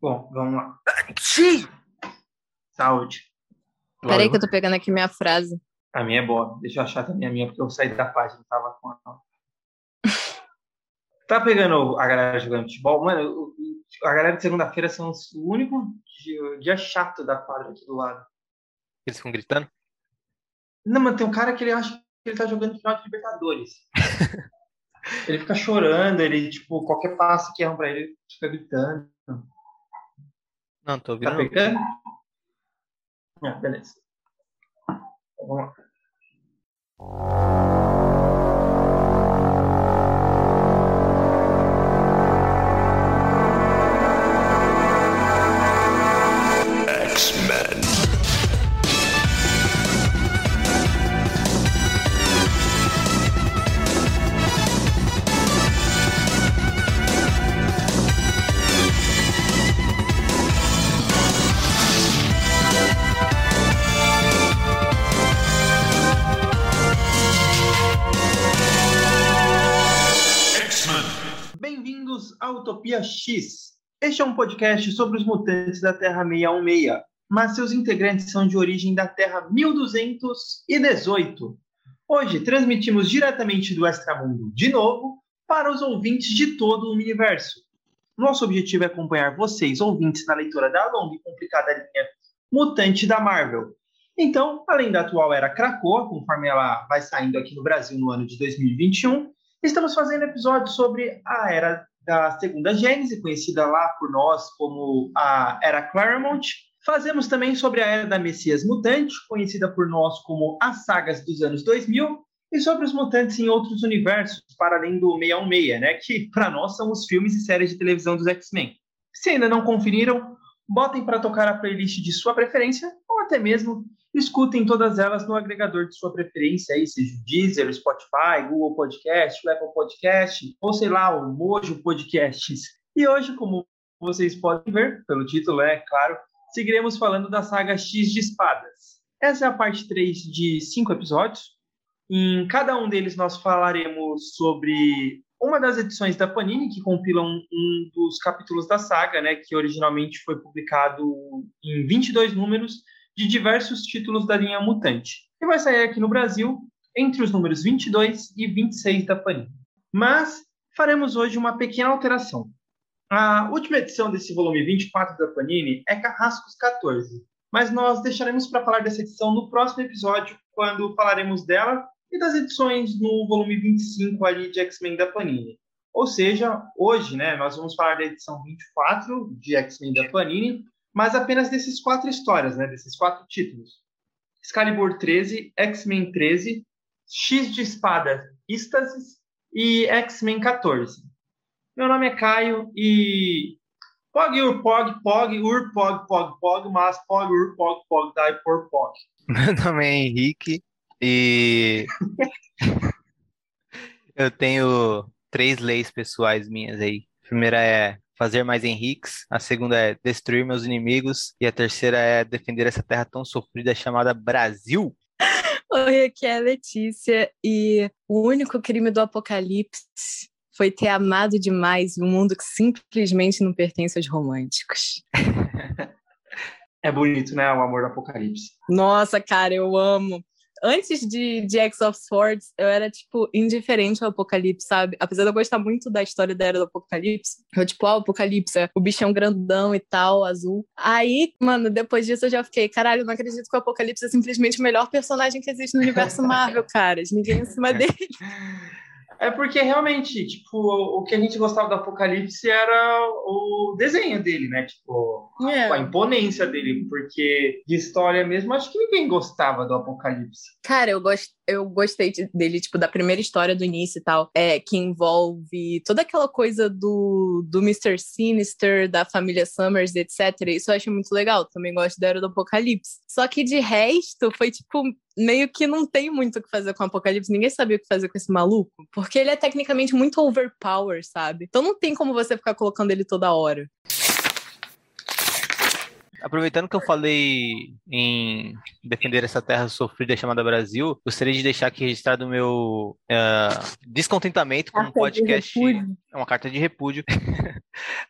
Bom, vamos lá. Saúde. Peraí que eu tô pegando aqui minha frase. A minha é boa. Deixa eu achar também a minha, porque eu saí da página, tava com a... Tá pegando a galera jogando futebol? Mano, a galera de segunda-feira são o único dia, dia, chato da quadra aqui do lado. Eles ficam gritando? Não, mas tem um cara que ele acha que ele tá jogando final de Libertadores. ele fica chorando, ele, tipo, qualquer passo que erram pra ele, ele fica gritando. Não, tô ouvindo. Tá pegando? Ah, beleza. Então, vamos lá. Utopia X. Este é um podcast sobre os mutantes da Terra 616, mas seus integrantes são de origem da Terra 1218. Hoje transmitimos diretamente do Extramundo de novo para os ouvintes de todo o universo. Nosso objetivo é acompanhar vocês, ouvintes, na leitura da longa e complicada linha Mutante da Marvel. Então, além da atual era Krakoa, conforme ela vai saindo aqui no Brasil no ano de 2021, estamos fazendo episódios sobre a era da segunda Gênese, conhecida lá por nós como a Era Claremont. Fazemos também sobre a Era da Messias Mutante, conhecida por nós como as sagas dos anos 2000, e sobre os mutantes em outros universos, para além do 616, né, que para nós são os filmes e séries de televisão dos X-Men. Se ainda não conferiram, botem para tocar a playlist de sua preferência, até mesmo escutem todas elas no agregador de sua preferência, aí, seja o Deezer, o Spotify, Google Podcast, o Apple Podcast, ou sei lá, o Mojo Podcasts. E hoje, como vocês podem ver, pelo título, é claro, seguiremos falando da saga X de Espadas. Essa é a parte 3 de cinco episódios. Em cada um deles nós falaremos sobre uma das edições da Panini que compilam um dos capítulos da saga, né, que originalmente foi publicado em 22 números de diversos títulos da linha Mutante, que vai sair aqui no Brasil entre os números 22 e 26 da Panini. Mas faremos hoje uma pequena alteração. A última edição desse volume 24 da Panini é Carrascos 14, mas nós deixaremos para falar dessa edição no próximo episódio, quando falaremos dela e das edições no volume 25 ali de X-Men da Panini. Ou seja, hoje, né, nós vamos falar da edição 24 de X-Men da Panini, mas apenas desses quatro histórias, né, desses quatro títulos. Excalibur 13, X-Men 13, X de Espada, Ístasis e X-Men 14. Meu nome é Caio e Pog, Ur, Pog, Pog, Ur, Pog, Pog, Pog, mas Pog, Ur, Pog, Pog, Dai, Por, Pog. Meu nome é Henrique e eu tenho três leis pessoais minhas aí. A primeira é fazer mais Henriques, a segunda é destruir meus inimigos e a terceira é defender essa terra tão sofrida chamada Brasil. Oi, aqui é a Letícia e o único crime do apocalipse foi ter amado demais um mundo que simplesmente não pertence aos românticos. É bonito, né? O amor do apocalipse. Nossa, cara, eu amo antes de, de X of Swords, eu era, tipo, indiferente ao Apocalipse, sabe? Apesar de eu gostar muito da história da Era do Apocalipse, eu, tipo, ó, oh, Apocalipse, o bichão grandão e tal, azul. Aí, mano, depois disso eu já fiquei, caralho, não acredito que o Apocalipse é simplesmente o melhor personagem que existe no universo Marvel, cara. Ninguém em cima dele. É porque realmente, tipo, o que a gente gostava do Apocalipse era o desenho dele, né? Tipo, é. a imponência dele, porque de história mesmo, acho que ninguém gostava do Apocalipse. Cara, eu gosto eu gostei dele, tipo, da primeira história do início e tal, é, que envolve toda aquela coisa do, do Mr. Sinister, da família Summers, etc. Isso eu acho muito legal. Também gosto da Era do Apocalipse. Só que de resto, foi tipo, meio que não tem muito o que fazer com o Apocalipse. Ninguém sabia o que fazer com esse maluco. Porque ele é tecnicamente muito overpower, sabe? Então não tem como você ficar colocando ele toda hora. aproveitando que eu falei em defender essa terra sofrida chamada Brasil, gostaria de deixar aqui registrado o meu uh, descontentamento com um podcast. É uma carta de repúdio.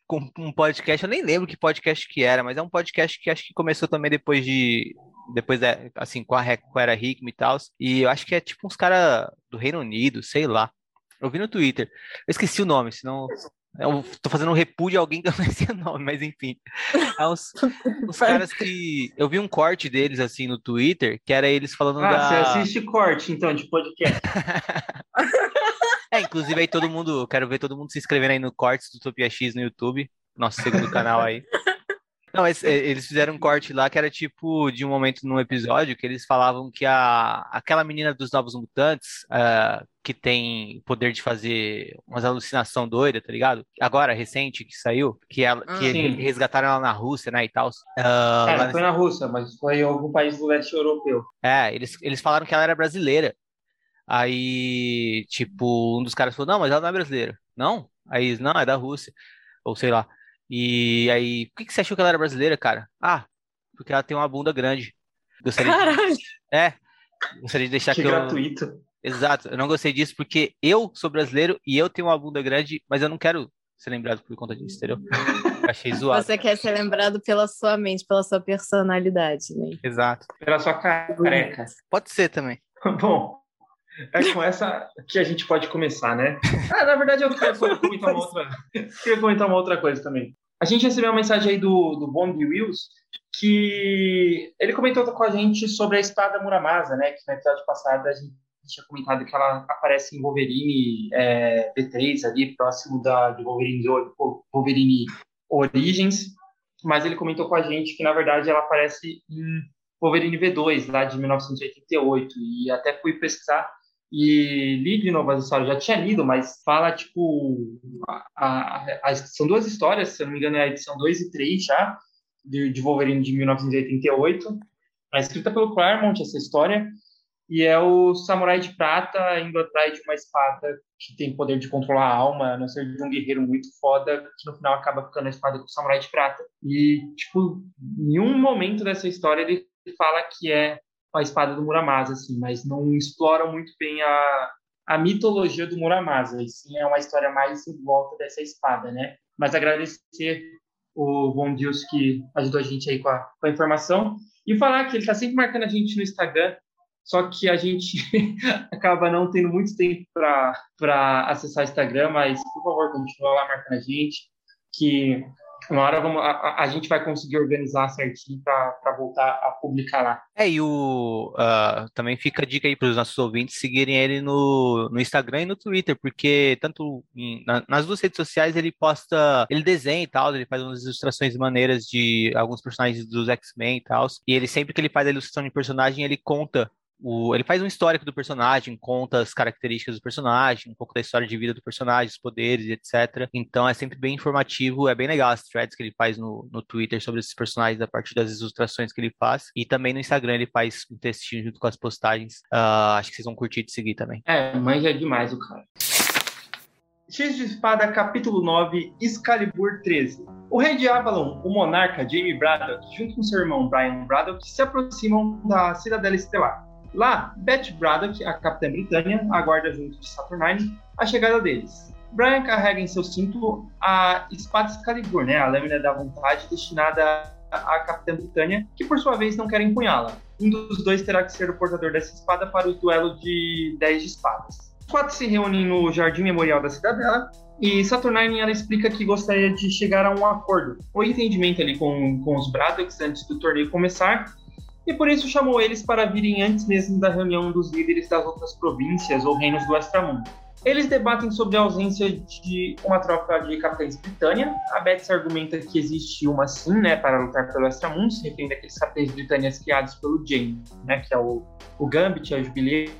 com um podcast, eu nem lembro que podcast que era, mas é um podcast que acho que começou também depois de. Depois da, assim, com a, com a Era Hickman e tal. E eu acho que é tipo uns caras do Reino Unido, sei lá. Eu vi no Twitter. Eu esqueci o nome, senão eu tô fazendo um repúdio a alguém que eu não sei o nome, mas enfim. É uns, uns caras que. Eu vi um corte deles assim no Twitter, que era eles falando ah, da. Você assiste corte, então, de podcast. é, inclusive aí todo mundo. Quero ver todo mundo se inscrevendo aí no Cortes do Utopia X no YouTube, nosso segundo canal aí. Não, é, eles fizeram um corte lá que era tipo de um momento num episódio que eles falavam que a, aquela menina dos Novos Mutantes, uh, que tem poder de fazer umas alucinação doida, tá ligado? Agora, recente, que saiu, que, ela, ah, que resgataram ela na Rússia, né, e tal. Uh, é, não foi na Rússia, mas foi em algum país do leste europeu. É, eles, eles falaram que ela era brasileira. Aí, tipo, um dos caras falou, não, mas ela não é brasileira. Não? Aí, não, é da Rússia. Ou sei lá. E aí, por que, que você achou que ela era brasileira, cara? Ah, porque ela tem uma bunda grande. Gostaria Caralho! De... É, gostaria de deixar que, que gratuito. Eu... Exato, eu não gostei disso porque eu sou brasileiro e eu tenho uma bunda grande, mas eu não quero ser lembrado por conta disso, entendeu? Achei zoado. Você quer ser lembrado pela sua mente, pela sua personalidade, né? Exato. Pela sua careca. Pode ser também. Bom, é com essa que a gente pode começar, né? Ah, na verdade, eu queria comentar uma outra, queria comentar uma outra coisa também. A gente recebeu uma mensagem aí do, do Bond Wills que ele comentou com a gente sobre a espada Muramasa, né? Que no episódio passado a gente tinha comentado que ela aparece em Wolverine é, B3 ali, próximo da, de Wolverine, Wolverine Origins, mas ele comentou com a gente que na verdade ela aparece em Wolverine V2, lá de 1988, e até fui pesquisar e li de novo as histórias, já tinha lido, mas fala, tipo, a, a, a, são duas histórias, se eu não me engano é a edição 2 e 3 já, de, de Wolverine de 1988, é escrita pelo Claremont essa história, e é o samurai de prata indo atrás de uma espada que tem poder de controlar a alma, a não ser de um guerreiro muito foda, que no final acaba ficando a espada com o samurai de prata. E, tipo, em um momento dessa história ele fala que é a espada do Muramasa, assim, mas não explora muito bem a, a mitologia do Muramasa, e sim é uma história mais em volta dessa espada, né? Mas agradecer o Bom Deus que ajudou a gente aí com a, com a informação e falar que ele está sempre marcando a gente no Instagram, só que a gente acaba não tendo muito tempo para acessar o Instagram, mas por favor, continue lá marcando a gente, que uma hora vamos, a, a, gente vai conseguir organizar certinho para voltar a publicar lá. É, e o, uh, também fica a dica aí para os nossos ouvintes seguirem ele no, no Instagram e no Twitter, porque tanto em, na, nas duas redes sociais ele posta, ele desenha e tal, ele faz umas ilustrações maneiras de alguns personagens dos X-Men e tal, e ele sempre que ele faz a ilustração de personagem, ele conta o, ele faz um histórico do personagem, conta as características do personagem, um pouco da história de vida do personagem, os poderes, etc. Então é sempre bem informativo, é bem legal as threads que ele faz no, no Twitter sobre esses personagens a partir das ilustrações que ele faz. E também no Instagram ele faz um textinho junto com as postagens. Uh, acho que vocês vão curtir de seguir também. É, manja demais o cara. X de Espada, capítulo 9, Excalibur 13. O rei de Avalon, o monarca Jamie Braddock, junto com seu irmão Brian Braddock, se aproximam da Cidadela Estelar. Lá, Beth Braddock, a capitã Britânia, aguarda junto de Saturnine a chegada deles. Brian carrega em seu cinto a espada Excalibur, né, a lâmina da vontade destinada à capitã Britânia, que por sua vez não quer empunhá-la. Um dos dois terá que ser o portador dessa espada para o duelo de 10 de espadas. Os quatro se reúnem no Jardim Memorial da Cidadela e Saturnine ela explica que gostaria de chegar a um acordo, ou entendimento ali com, com os Braddocks antes do torneio começar, e por isso chamou eles para virem antes mesmo da reunião dos líderes das outras províncias ou reinos do Extramundo. Eles debatem sobre a ausência de uma tropa de capitães Britânia. A Betsy argumenta que existe uma sim, né, para lutar pelo Extramundo, se referindo àqueles capitães britânicos criados pelo Jaime, né, que é o, o Gambit, a Jubileu,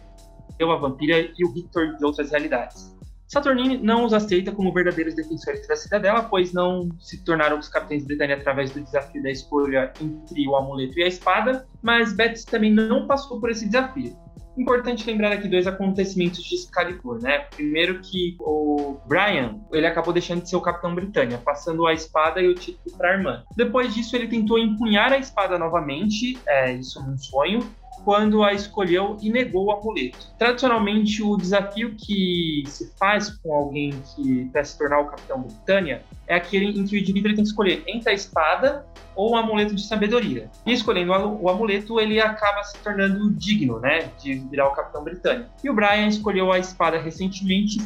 a Vampira e o Victor de outras realidades. Saturnine não os aceita como verdadeiros defensores da cidadela, pois não se tornaram os capitães Britânia através do desafio da escolha entre o amuleto e a espada, mas Betts também não passou por esse desafio. Importante lembrar aqui dois acontecimentos de Excalibur, né? Primeiro que o Brian, ele acabou deixando de ser o Capitão Britânia, passando a espada e o título para a irmã. Depois disso, ele tentou empunhar a espada novamente, é, isso num sonho, quando a escolheu e negou o amuleto. Tradicionalmente, o desafio que se faz com alguém que quer se tornar o Capitão Britânia é aquele em que o indivíduo tem que escolher entre a espada ou o amuleto de sabedoria. E escolhendo o amuleto, ele acaba se tornando digno, né, de virar o Capitão Britânia. E o Brian escolheu a espada recentemente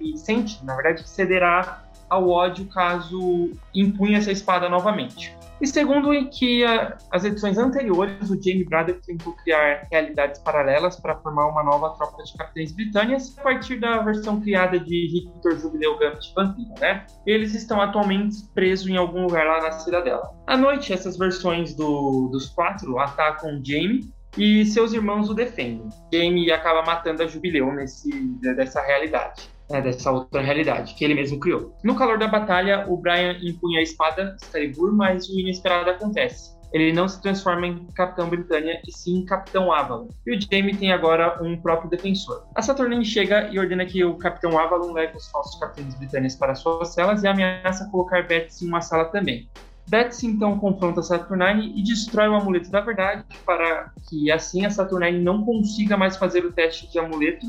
e sente, na verdade, que cederá ao ódio caso impunha essa espada novamente. E segundo em que a, as edições anteriores, o Jamie Braddock tentou criar realidades paralelas para formar uma nova tropa de capitães britânicos a partir da versão criada de Victor Jubileu Gambit Vampira, né? Eles estão atualmente presos em algum lugar lá na cidadela. À noite, essas versões do, dos quatro atacam Jamie e seus irmãos o defendem. Jamie acaba matando a Jubileu nesse, dessa realidade né, dessa outra realidade que ele mesmo criou. No calor da batalha, o Brian empunha a espada Excalibur, mas o inesperado acontece. Ele não se transforma em Capitão Britânia e sim em Capitão Avalon. E o Jaime tem agora um próprio defensor. A Saturnine chega e ordena que o Capitão Avalon leve os falsos capitães britânicos para suas celas e ameaça colocar Betsy em uma sala também. Betsy então confronta Saturnine e destrói o amuleto da verdade para que assim a Saturnine não consiga mais fazer o teste de amuleto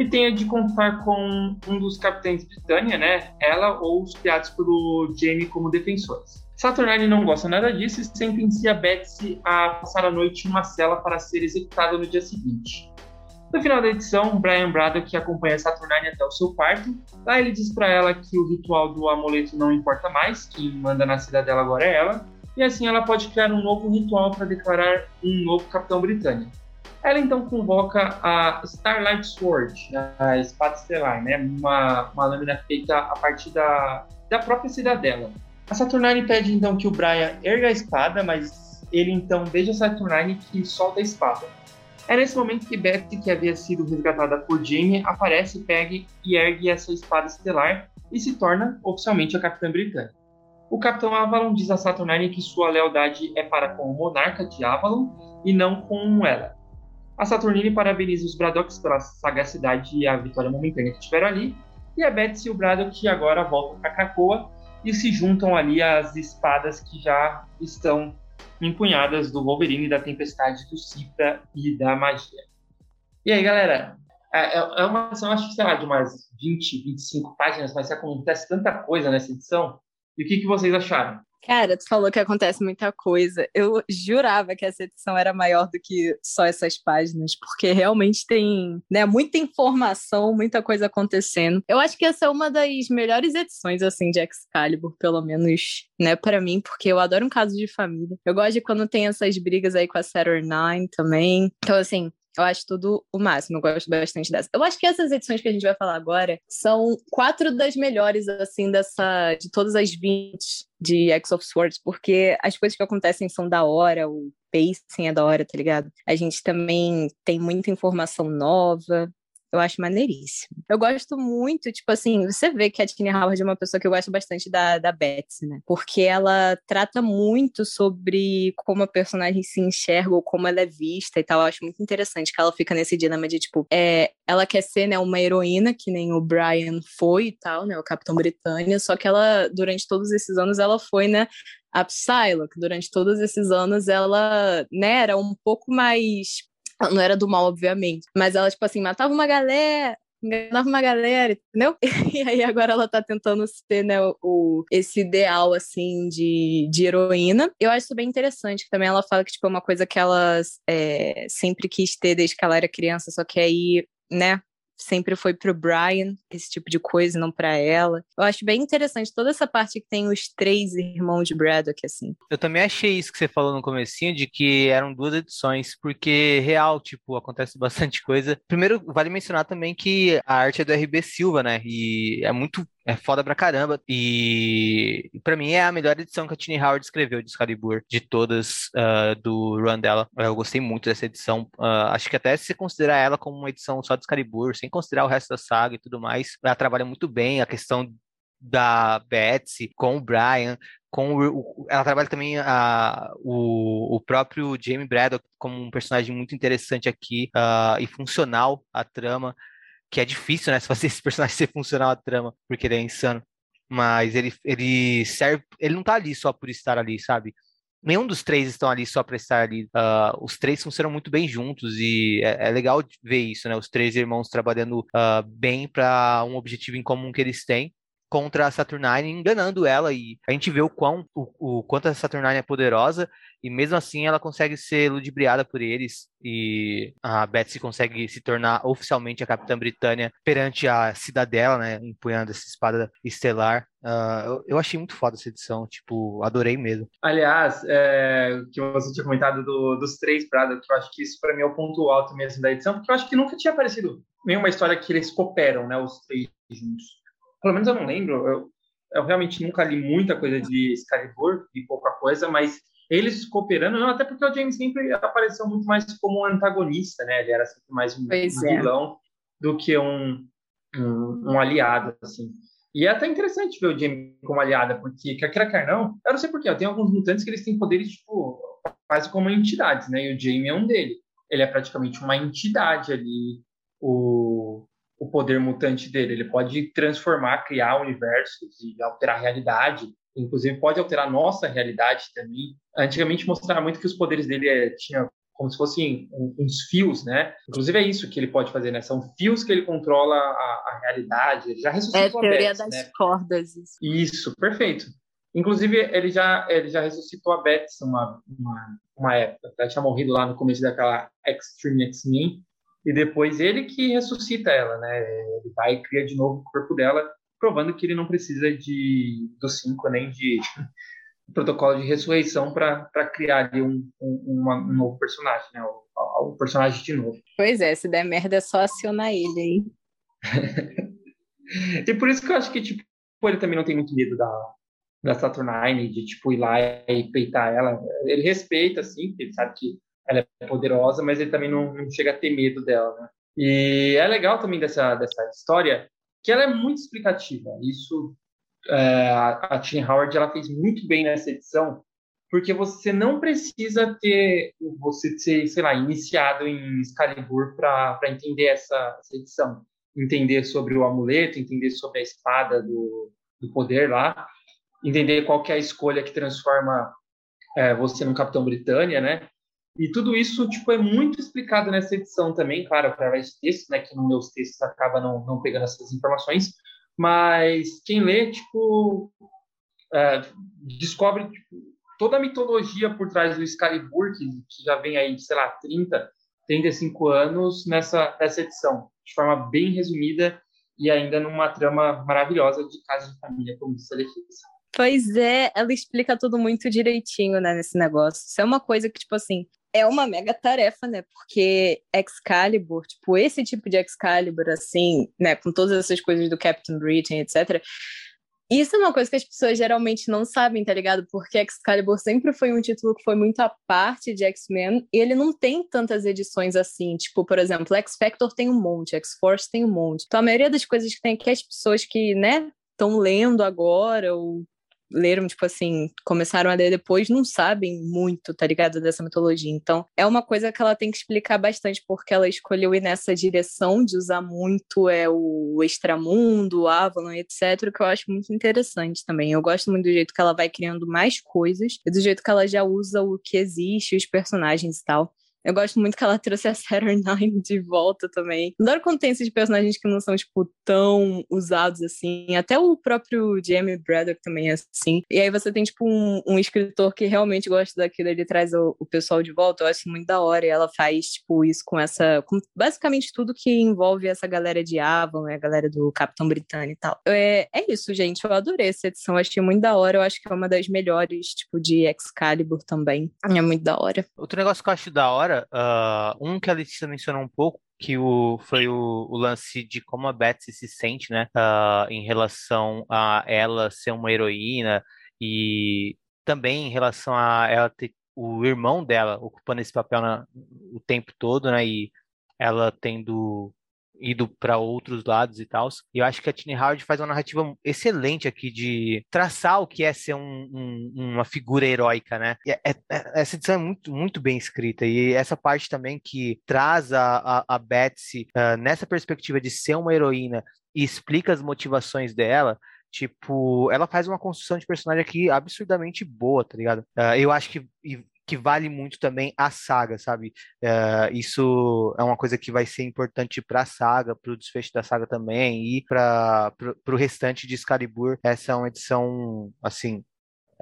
e tenha de contar com um dos capitães Britânia, né? Ela ou os criados pelo Jamie como defensores. Saturnine não gosta nada disso e sentencia Betsy a passar a noite em uma cela para ser executada no dia seguinte. No final da edição, Brian Braddock acompanha Saturnine até o seu quarto. Lá ele diz para ela que o ritual do amuleto não importa mais, quem manda na cidadela agora é ela, e assim ela pode criar um novo ritual para declarar um novo capitão britânico. Ela então convoca a Starlight Sword, a espada estelar, né? Uma, uma lâmina feita a partir da, da própria cidadela. A Saturnine pede então que o Brian erga a espada, mas ele então beija a Saturnine que solta a espada. É nesse momento que Betty, que havia sido resgatada por Jamie, aparece, pega e ergue essa espada estelar e se torna oficialmente a Capitã Britânica. O Capitão Avalon diz a Saturnine que sua lealdade é para com o monarca de Avalon e não com ela. A Saturnine parabeniza os Braddocks pela sagacidade e a vitória momentânea que tiveram ali. E a Betsy e o Braddock agora voltam para Krakoa e se juntam ali às espadas que já estão empunhadas do Wolverine, da Tempestade, do Cifra e da Magia. E aí, galera? É, é, é uma edição, acho que, sei lá, de umas 20, 25 páginas, mas acontece tanta coisa nessa edição. E o que, que vocês acharam? Cara, tu falou que acontece muita coisa. Eu jurava que essa edição era maior do que só essas páginas, porque realmente tem né, muita informação, muita coisa acontecendo. Eu acho que essa é uma das melhores edições, assim, de Excalibur, pelo menos, né, para mim, porque eu adoro um caso de família. Eu gosto de quando tem essas brigas aí com a Saturn Nine também. Então, assim, eu acho tudo o máximo, eu gosto bastante dessa. Eu acho que essas edições que a gente vai falar agora são quatro das melhores, assim, dessa. de todas as 20 de X of Swords, porque as coisas que acontecem são da hora, o pacing é da hora, tá ligado? A gente também tem muita informação nova, eu acho maneiríssimo. Eu gosto muito, tipo assim, você vê que a Tini Howard é uma pessoa que eu gosto bastante da, da Betsy, né? Porque ela trata muito sobre como a personagem se enxerga ou como ela é vista e tal. Eu acho muito interessante que ela fica nesse dilema de, tipo, é, ela quer ser, né, uma heroína, que nem o Brian foi e tal, né? O Capitão Britânia, só que ela, durante todos esses anos, ela foi, né? A Psylocke, durante todos esses anos, ela, né, era um pouco mais ela não era do mal, obviamente. Mas ela, tipo assim, matava uma galera, enganava uma galera, entendeu? E aí agora ela tá tentando ser, né, o, esse ideal, assim, de, de heroína. Eu acho isso bem interessante, que também ela fala que, tipo, é uma coisa que ela é, sempre quis ter desde que ela era criança, só que aí, né, sempre foi pro Brian, esse tipo de coisa, não para ela. Eu acho bem interessante toda essa parte que tem os três irmãos de Braddock, assim. Eu também achei isso que você falou no comecinho, de que eram duas edições, porque real, tipo, acontece bastante coisa. Primeiro, vale mencionar também que a arte é do RB Silva, né? E é muito é foda pra caramba. E, para mim é a melhor edição que a Tini Howard escreveu de Excalibur, de todas uh, do run dela. Eu gostei muito dessa edição. Uh, acho que até se considerar ela como uma edição só de Excalibur, sem considerar o resto da saga e tudo mais, ela trabalha muito bem a questão da Betsy com o Brian, com o, ela trabalha também a, o, o próprio Jamie Braddock como um personagem muito interessante aqui uh, e funcional à trama, que é difícil, né, fazer esse personagem ser funcional à trama, porque ele é insano. Mas ele, ele serve, ele não tá ali só por estar ali, sabe? nenhum dos três estão ali só para estar ali. Uh, os três funcionam muito bem juntos e é, é, legal ver isso, né? Os três irmãos trabalhando uh, bem para um objetivo em comum que eles têm contra a Saturnine, enganando ela e a gente vê o quão o, o quanto a Saturnine é poderosa e mesmo assim ela consegue ser ludibriada por eles e a Betsy consegue se tornar oficialmente a Capitã Britânia perante a cidadela, né, empunhando essa espada estelar. Uh, eu, eu, achei muito foda essa edição, tipo, adorei mesmo. Aliás, é, que você tinha comentado do, dos três Prada, que eu acho que isso para mim é o ponto alto mesmo da edição, porque eu acho que nunca tinha aparecido nenhuma história que eles cooperam, né, os três juntos pelo menos eu não lembro, eu, eu realmente nunca li muita coisa de Excalibur, e pouca coisa, mas eles cooperando, não, até porque o James sempre apareceu muito mais como um antagonista, né? Ele era sempre mais um, um é. vilão do que um, um, um, aliado, assim. E é até interessante ver o James como aliado, porque quer queira quer não, eu não sei porquê, tem alguns mutantes que eles têm poderes, tipo, quase como entidades, né? E o Jamie é um dele. Ele é praticamente uma entidade ali, o, o poder mutante dele. Ele pode transformar, criar universos e alterar a realidade. Inclusive, pode alterar a nossa realidade também. Antigamente mostrava muito que os poderes dele é, tinha como se fossem uns fios, né? Inclusive é isso que ele pode fazer, né? São fios que ele controla a, a realidade. Ele já ressuscitou é a teoria Beth, das né? cordas. Isso. isso, perfeito. Inclusive ele já ele já ressuscitou a Beth uma, uma uma época. Ela tinha morrido lá no começo daquela Extreme X-Men e depois ele que ressuscita ela, né? Ele vai e cria de novo o corpo dela, provando que ele não precisa de dos cinco nem de protocolo de ressurreição para criar ali um, um, uma, um, novo personagem, né? O, o, personagem de novo. Pois é, se der merda é só acionar ele aí. e por isso que eu acho que tipo ele também não tem muito medo da da Saturnine de tipo ir lá e peitar ela. Ele respeita assim, ele sabe que ela é poderosa, mas ele também não, não chega a ter medo dela, né? E é legal também dessa, dessa história que ela é muito explicativa. Isso é, a, Tim Howard ela fez muito bem nessa edição, porque você não precisa ter você ser, sei lá, iniciado em Excalibur para entender essa, essa, edição, entender sobre o amuleto, entender sobre a espada do, do poder lá, entender qual é a escolha que transforma é, você num Capitão Britânia, né? E tudo isso, tipo, é muito explicado nessa edição também, claro, através de textos, né, que nos meus textos acaba não, não pegando essas informações, mas quem lê, tipo, é, descobre tipo, toda a mitologia por trás do Excalibur, que, que já vem aí, sei lá, 30, 35 anos nessa, nessa edição, de forma bem resumida e ainda numa trama maravilhosa de casa de família, como disse a Letícia. Pois é, ela explica tudo muito direitinho, né, nesse negócio. Isso é uma coisa que, tipo assim, é uma mega tarefa, né? Porque Excalibur, tipo, esse tipo de Excalibur, assim, né, com todas essas coisas do Captain Britain, etc. Isso é uma coisa que as pessoas geralmente não sabem, tá ligado? Porque Excalibur sempre foi um título que foi muito à parte de X-Men e ele não tem tantas edições assim. Tipo, por exemplo, X-Factor tem um monte, X-Force tem um monte. Então, a maioria das coisas que tem aqui, as pessoas que, né, estão lendo agora ou leram, tipo assim, começaram a ler depois, não sabem muito, tá ligado, dessa mitologia. Então, é uma coisa que ela tem que explicar bastante, porque ela escolheu ir nessa direção de usar muito é, o extramundo, o Avalon, etc., que eu acho muito interessante também. Eu gosto muito do jeito que ela vai criando mais coisas e do jeito que ela já usa o que existe, os personagens e tal. Eu gosto muito que ela trouxe a Saturnine de volta também. Adoro quando tem esses personagens que não são, tipo, tão usados assim. Até o próprio Jamie Braddock também é assim. E aí você tem, tipo, um, um escritor que realmente gosta daquilo, ele traz o, o, pessoal de volta. Eu acho muito da hora. E ela faz, tipo, isso com essa. Com basicamente tudo que envolve essa galera de Avon, né? A galera do Capitão Britânico e tal. É, é isso, gente. Eu adorei essa edição. Achei muito da hora. Eu acho que é uma das melhores, tipo, de Excalibur também. É muito da hora. Outro negócio que eu acho da hora uh, um que a Letícia mencionou um pouco, que o, foi o, o, lance de como a Betsy se sente, né, uh, em relação a ela ser uma heroína e também em relação a ela ter o irmão dela ocupando esse papel na, o tempo todo, né, e ela tendo ido para outros lados e tal. E eu acho que a Tini Howard faz uma narrativa excelente aqui de traçar o que é ser um, um, uma figura heróica, né? É, é, é, essa edição é muito, muito bem escrita e essa parte também que traz a, a, a Betsy uh, nessa perspectiva de ser uma heroína e explica as motivações dela, tipo, ela faz uma construção de personagem aqui absurdamente boa, tá ligado? Uh, eu acho que que vale muito também a saga, sabe? Uh, isso é uma coisa que vai ser importante para a saga, para o desfecho da saga também e para o restante de Excalibur. Essa é uma edição, assim,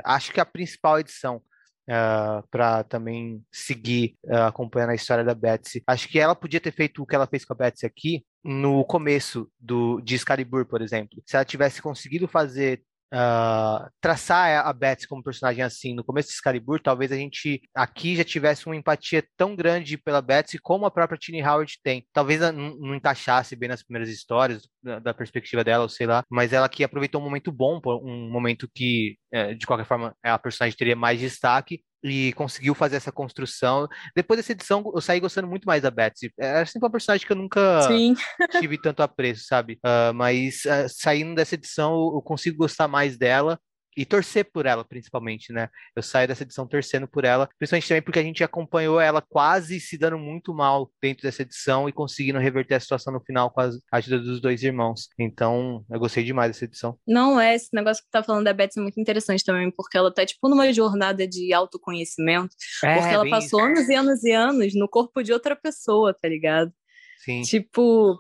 acho que a principal edição Uh, ah, para também seguir uh, acompanhando a história da Betsy. Acho que ela podia ter feito o que ela fez com a Betsy aqui no começo do, de Excalibur, por exemplo. Se ela tivesse conseguido fazer Uh, traçar a Betsy como personagem assim no começo de Excalibur, talvez a gente aqui já tivesse uma empatia tão grande pela Betsy como a própria Tini Howard tem. Talvez não, encaixasse bem nas primeiras histórias, da, perspectiva dela, ou sei lá, mas ela aqui aproveitou um momento bom, um momento que, é, de qualquer forma, a personagem teria mais destaque, e conseguiu fazer essa construção. Depois dessa edição, eu saí gostando muito mais da Betsy. Era sempre uma personagem que eu nunca Sim. tive tanto apreço, sabe? Uh, mas uh, saindo dessa edição, eu consigo gostar mais dela e torcer por ela, principalmente, né? Eu saio dessa edição torcendo por ela, principalmente também porque a gente acompanhou ela quase se dando muito mal dentro dessa edição e conseguindo reverter a situação no final com a ajuda dos dois irmãos. Então, eu gostei demais dessa edição. Não é, esse negócio que tá falando da Betsy é muito interessante também, porque ela tá, tipo, numa jornada de autoconhecimento, é, porque ela passou anos e anos e anos no corpo de outra pessoa, tá ligado? Sim. Tipo,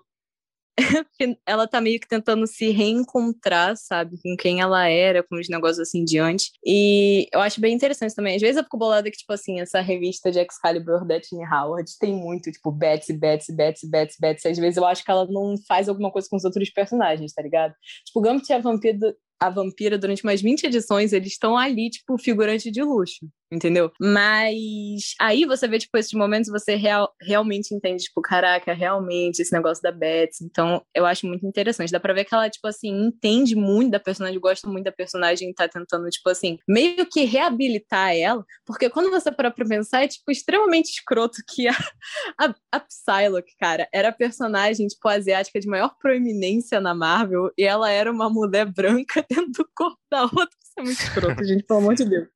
ela tá meio que tentando se reencontrar, sabe, com quem ela era, com os negócios assim diante. E eu acho bem interessante também. Às vezes eu fico bolada que, tipo assim, essa revista de Excalibur da Tini Howard tem muito, tipo, Betsy, Betsy, Betsy, Betsy, Betsy. Às vezes eu acho que ela não faz alguma coisa com os outros personagens, tá ligado? Tipo, Gambit e a Vampira, a Vampira, durante umas 20 edições, eles estão ali, tipo, figurante de luxo, entendeu? Mas aí você vê, tipo, esses momentos, você real, realmente entende, tipo, caraca, realmente, esse negócio da Betsy. Então, eu acho muito interessante. Dá pra ver que ela, tipo assim, entende muito da personagem, gosta muito da personagem e tá tentando, tipo assim, meio que reabilitar ela, porque quando você para pra pensar, é, tipo, extremamente escroto que a, a, a Psylocke, cara, era a personagem, tipo, asiática de maior proeminência na Marvel, e ela era uma mulher branca dentro do corpo da outra. Isso é muito escroto, gente, pelo amor de Deus.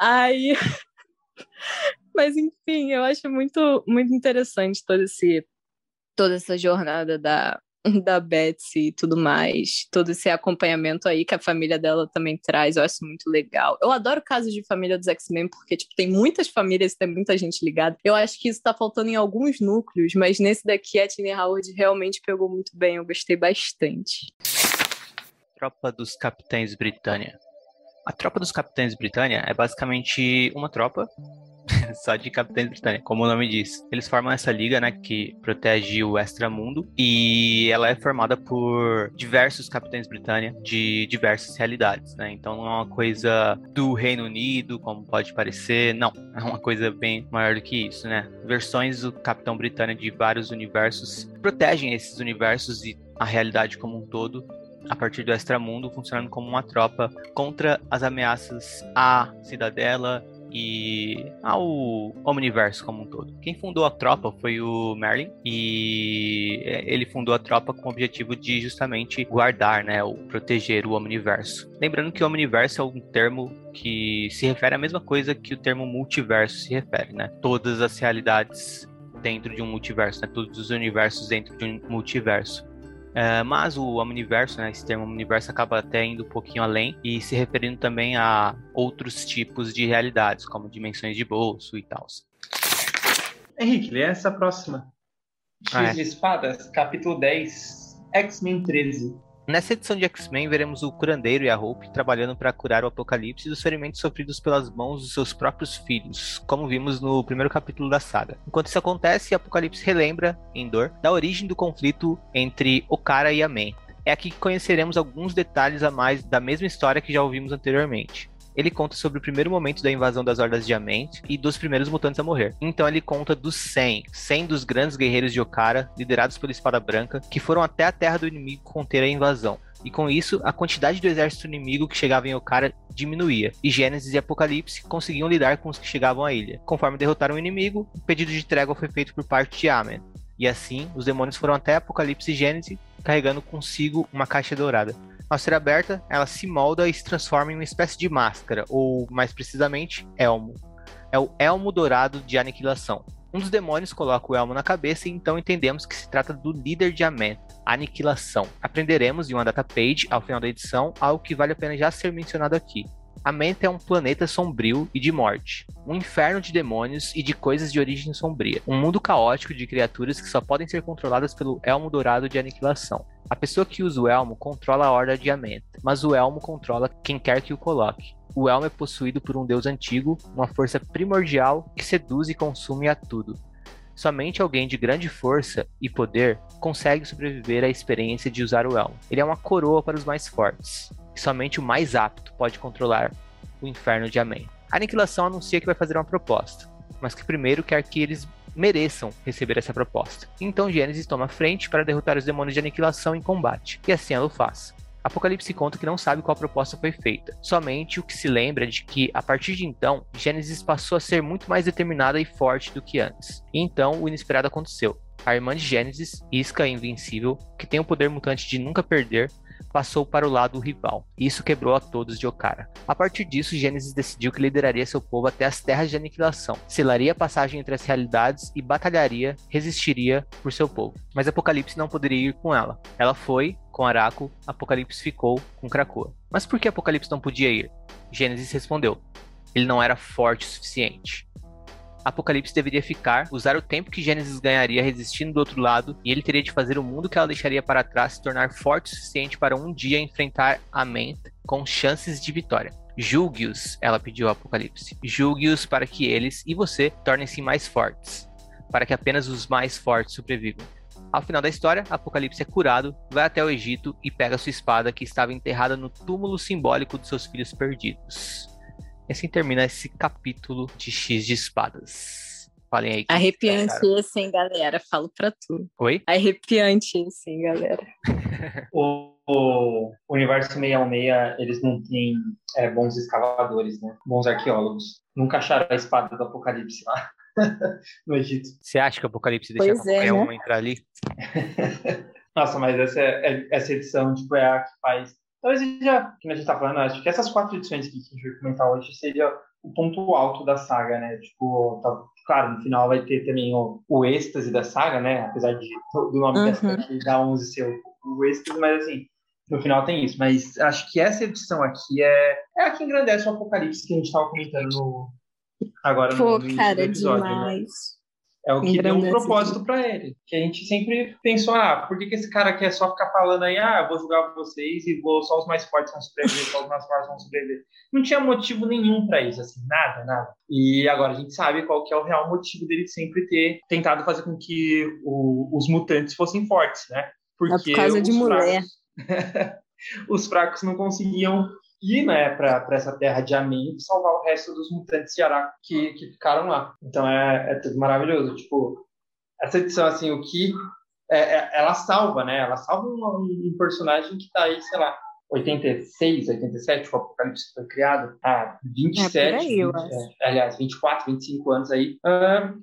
Aí. Mas enfim, eu acho muito, muito interessante todo esse, toda essa jornada da, da Betsy e tudo mais, todo esse acompanhamento aí que a família dela também traz, eu acho muito legal. Eu adoro casos de família dos X-Men, porque, tipo, tem muitas famílias, tem muita gente ligada. Eu acho que isso tá faltando em alguns núcleos, mas nesse daqui a Tini Howard realmente pegou muito bem, eu gostei bastante. Tropa dos Capitães Britânia. A Tropa dos Capitães Britânia é basicamente uma tropa só de Capitães Britânia, como o nome diz. Eles formam essa liga, né, que protege o extramundo e ela é formada por diversos Capitães Britânia de diversas realidades, né? Então não é uma coisa do Reino Unido, como pode parecer, não. É uma coisa bem maior do que isso, né? Versões do Capitão Britânia de vários universos protegem esses universos e a realidade como um todo a partir do extramundo, funcionando como uma tropa contra as ameaças à cidadela e ao Omniverso como um todo. Quem fundou a tropa foi o Merlin e ele fundou a tropa com o objetivo de justamente guardar, né, ou proteger o Omniverso. Lembrando que o Omniverso é um termo que se refere à mesma coisa que o termo multiverso se refere, né? Todas as realidades dentro de um multiverso, né? Todos os universos dentro de um multiverso. É, mas o Omniverso, né, esse termo Omniverso acaba até indo um pouquinho além e se referindo também a outros tipos de realidades, como dimensões de bolso e tal. Henrique, lê essa próxima. X ah, é. de Espadas, capítulo 10, X-Men 13. Nessa edição de X-Men, veremos o curandeiro e a Hope trabalhando para curar o Apocalipse dos ferimentos sofridos pelas mãos dos seus próprios filhos, como vimos no primeiro capítulo da saga. Enquanto isso acontece, Apocalipse relembra, em dor, da origem do conflito entre Okara e a Man. É aqui que conheceremos alguns detalhes a mais da mesma história que já ouvimos anteriormente ele conta sobre o primeiro momento da invasão das Hordas de Ament e dos primeiros mutantes a morrer. Então ele conta dos 100, 100 dos grandes guerreiros de Okara, liderados pela Espada Branca, que foram até a terra do inimigo conter a invasão. E com isso, a quantidade do exército inimigo que chegava em Okara diminuía, e Gênesis e Apocalipse conseguiam lidar com os que chegavam à ilha. Conforme derrotaram o inimigo, o pedido de trégua foi feito por parte de Amen. E assim, os demônios foram até Apocalipse e Gênesis, carregando consigo uma caixa dourada. Ao ser aberta, ela se molda e se transforma em uma espécie de máscara, ou mais precisamente, elmo. É o elmo dourado de aniquilação. Um dos demônios coloca o elmo na cabeça e então entendemos que se trata do líder de Amen, Aniquilação. Aprenderemos em uma data page ao final da edição algo que vale a pena já ser mencionado aqui. A mente é um planeta sombrio e de morte, um inferno de demônios e de coisas de origem sombria, um mundo caótico de criaturas que só podem ser controladas pelo Elmo Dourado de Aniquilação. A pessoa que usa o elmo controla a Horda de Ament, mas o elmo controla quem quer que o coloque. O elmo é possuído por um deus antigo, uma força primordial que seduz e consome a tudo. Somente alguém de grande força e poder consegue sobreviver à experiência de usar o elmo. Ele é uma coroa para os mais fortes e somente o mais apto pode controlar o inferno de Amém. A aniquilação anuncia que vai fazer uma proposta, mas que primeiro quer que eles mereçam receber essa proposta. Então Gênesis toma frente para derrotar os demônios de aniquilação em combate, e assim ela o faz. Apocalipse conta que não sabe qual proposta foi feita, somente o que se lembra é de que, a partir de então, Gênesis passou a ser muito mais determinada e forte do que antes. E então o inesperado aconteceu. A irmã de Gênesis, Isca Invencível, que tem o poder mutante de nunca perder, passou para o lado rival. Isso quebrou a todos de Okara. A partir disso, Gênesis decidiu que lideraria seu povo até as terras de aniquilação, selaria a passagem entre as realidades e batalharia, resistiria por seu povo. Mas Apocalipse não poderia ir com ela. Ela foi, com Araco, Apocalipse ficou com Krakoa. Mas por que Apocalipse não podia ir? Gênesis respondeu: ele não era forte o suficiente. Apocalipse deveria ficar, usar o tempo que Gênesis ganharia resistindo do outro lado, e ele teria de fazer o mundo que ela deixaria para trás se tornar forte o suficiente para um dia enfrentar a Ment com chances de vitória. Julgue-os, ela pediu ao Apocalipse. Julgue-os para que eles e você tornem-se mais fortes, para que apenas os mais fortes sobrevivam. Ao final da história, Apocalipse é curado, vai até o Egito e pega sua espada que estava enterrada no túmulo simbólico de seus filhos perdidos. E assim termina esse capítulo de X de espadas. Falem aí. Arrepiante esse, hein, galera? Falo pra tu. Oi? Arrepiante esse, hein, galera? o, o universo 616, eles não têm é, bons escavadores, né? Bons arqueólogos. Nunca acharam a espada do Apocalipse lá. no Egito. Você acha que o Apocalipse deixa Pois é, qualquer um né? entrar ali? Nossa, mas essa, é- essa edição tipo, é a que faz. Talvez seja, que a gente tá falando, acho que essas quatro edições que a gente vai comentar hoje seja o ponto alto da saga, né? Tipo, tá- claro, no final vai ter também o, o êxtase da saga, né? Apesar de, do nome Uhum. dessa aqui dar 11 ser o, o êxtase, mas assim, no final tem isso. Mas acho que essa edição aqui é, é a que engrandece o Apocalipse que a gente tava comentando no, agora Pô, no, no cara, episódio, né? É o que deu um propósito pra ele. Que a gente sempre pensou, ah, por que, que esse cara quer só ficar falando aí, ah, eu vou julgar vocês e vou, só os mais fortes vão sobreviver, só os mais fortes vão sobreviver. Não tinha motivo nenhum pra isso, assim, nada, nada. E agora a gente sabe qual que é o real motivo dele sempre ter tentado fazer com que o- os mutantes fossem fortes, né? Porque É por causa de mulher. fracos- os fracos não conseguiam ir, né, pra, pra essa terra de Amen e salvar o resto dos mutantes de Araco que, que ficaram lá. Então é, é tudo maravilhoso. Tipo, essa edição, assim, o que. é- é- ela salva, né? Ela salva um, um personagem que tá aí, sei lá, 86, 87, o Apocalipse foi criado. Ah, 27, É aí, eu 20, acho. é, aliás, 24, 25 anos aí. ah,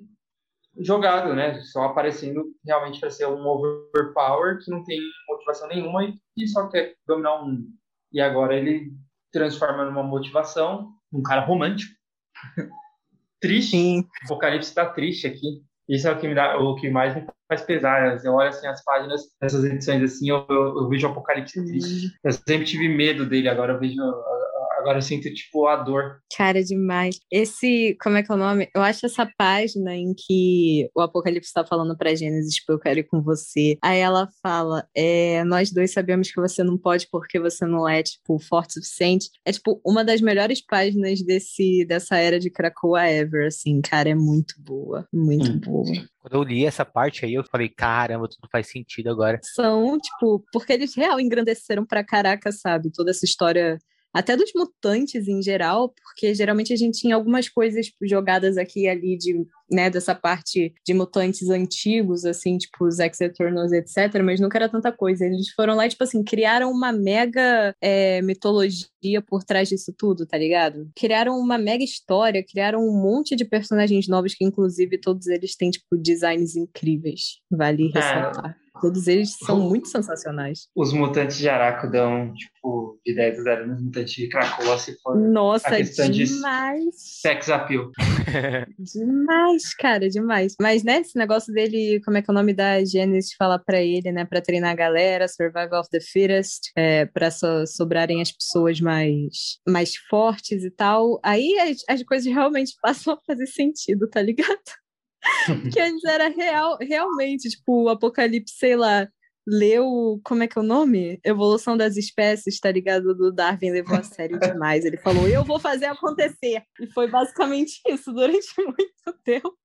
jogado, né? Só aparecendo realmente para ser um overpower que não tem motivação nenhuma e, e só quer dominar mundo. E agora ele transforma numa motivação, um cara romântico. triste. Sim. O Apocalipse tá triste aqui. Isso é o que, me dá, o que mais me faz pesar. Eu olho assim as páginas dessas edições assim, eu, eu, eu vejo o Apocalipse triste. Eu sempre tive medo dele, agora eu vejo. Agora eu sinto, tipo, a dor. Cara, demais. Esse, como é que é o nome? Eu acho essa página em que o Apocalipse tá falando pra Gênesis, tipo, eu quero ir com você. Aí ela fala, é, nós dois sabemos que você não pode porque você não é, tipo, forte o suficiente. É, tipo, uma das melhores páginas desse, dessa era de Krakoa ever, assim. Cara, é muito boa. Muito Hum. boa. Quando eu li essa parte aí, eu falei, caramba, tudo faz sentido agora. São, tipo, porque eles real engrandeceram pra caraca, sabe? Toda essa história até dos mutantes em geral, porque geralmente a gente tinha algumas coisas jogadas aqui e ali de, né, dessa parte de mutantes antigos, assim, tipo os X-Eternals, etc., mas nunca era tanta coisa. Eles foram lá e, tipo assim, criaram uma mega é, mitologia por trás disso tudo, tá ligado? Criaram uma mega história, criaram um monte de personagens novos que, inclusive, todos eles têm, tipo, designs incríveis. Vale é. ressaltar. É. Todos eles são muito sensacionais. Os mutantes de Araco dão, tipo, de 10 a 0 nos mutantes de Krakoa, se for Nossa, a questão demais. de sex appeal. demais, cara, demais. Mas, né, esse negócio dele, como é que é o nome da Genesis falar pra ele, né, pra treinar a galera, Survival of the Fittest, é, pra so, sobrarem as pessoas mais, mais fortes e tal, aí as, as coisas realmente passam a fazer sentido, tá ligado? Que antes era real, realmente, tipo, o Apocalipse, sei lá, leu, como é que é o nome? Evolução das Espécies, tá ligado? Do Darwin levou a sério demais. Ele falou, eu vou fazer acontecer. E foi basicamente isso durante muito tempo.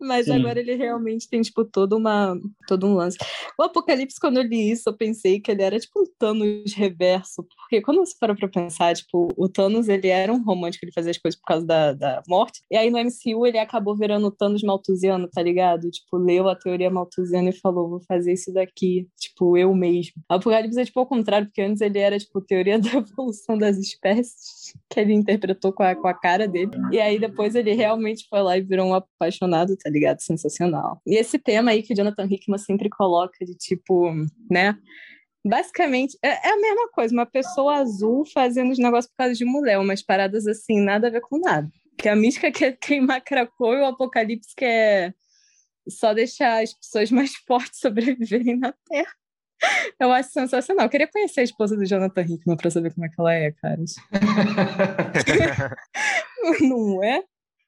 Mas Sim. agora ele realmente tem, tipo, todo, uma, todo um lance. O Apocalipse, quando eu li isso, eu pensei que ele era, tipo, um Thanos reverso. Porque quando você para pra pensar, tipo, o Thanos, ele era um romântico, ele fazia as coisas por causa da, da morte. E aí no MCU, ele acabou virando o Thanos maltusiano, tá ligado? Tipo, leu a teoria maltusiana e falou, vou fazer isso daqui, tipo, eu mesmo. O Apocalipse é, tipo, ao contrário, porque antes ele era, tipo, teoria da evolução das espécies, que ele interpretou com a, com a cara dele. E aí depois ele realmente foi lá e virou um apaixonado, tá ligado? Sensacional. E esse tema aí que o Jonathan Hickman sempre coloca de tipo, né? Basicamente, é, é a mesma coisa, uma pessoa azul fazendo os negócios por causa de mulher, umas paradas assim, nada a ver com nada. Que a mística quer queimar Krakow e o apocalipse quer só deixar as pessoas mais fortes sobreviverem na Terra. Eu acho sensacional. Eu queria conhecer a esposa do Jonathan Hickman para saber como é que ela é, cara. Não é?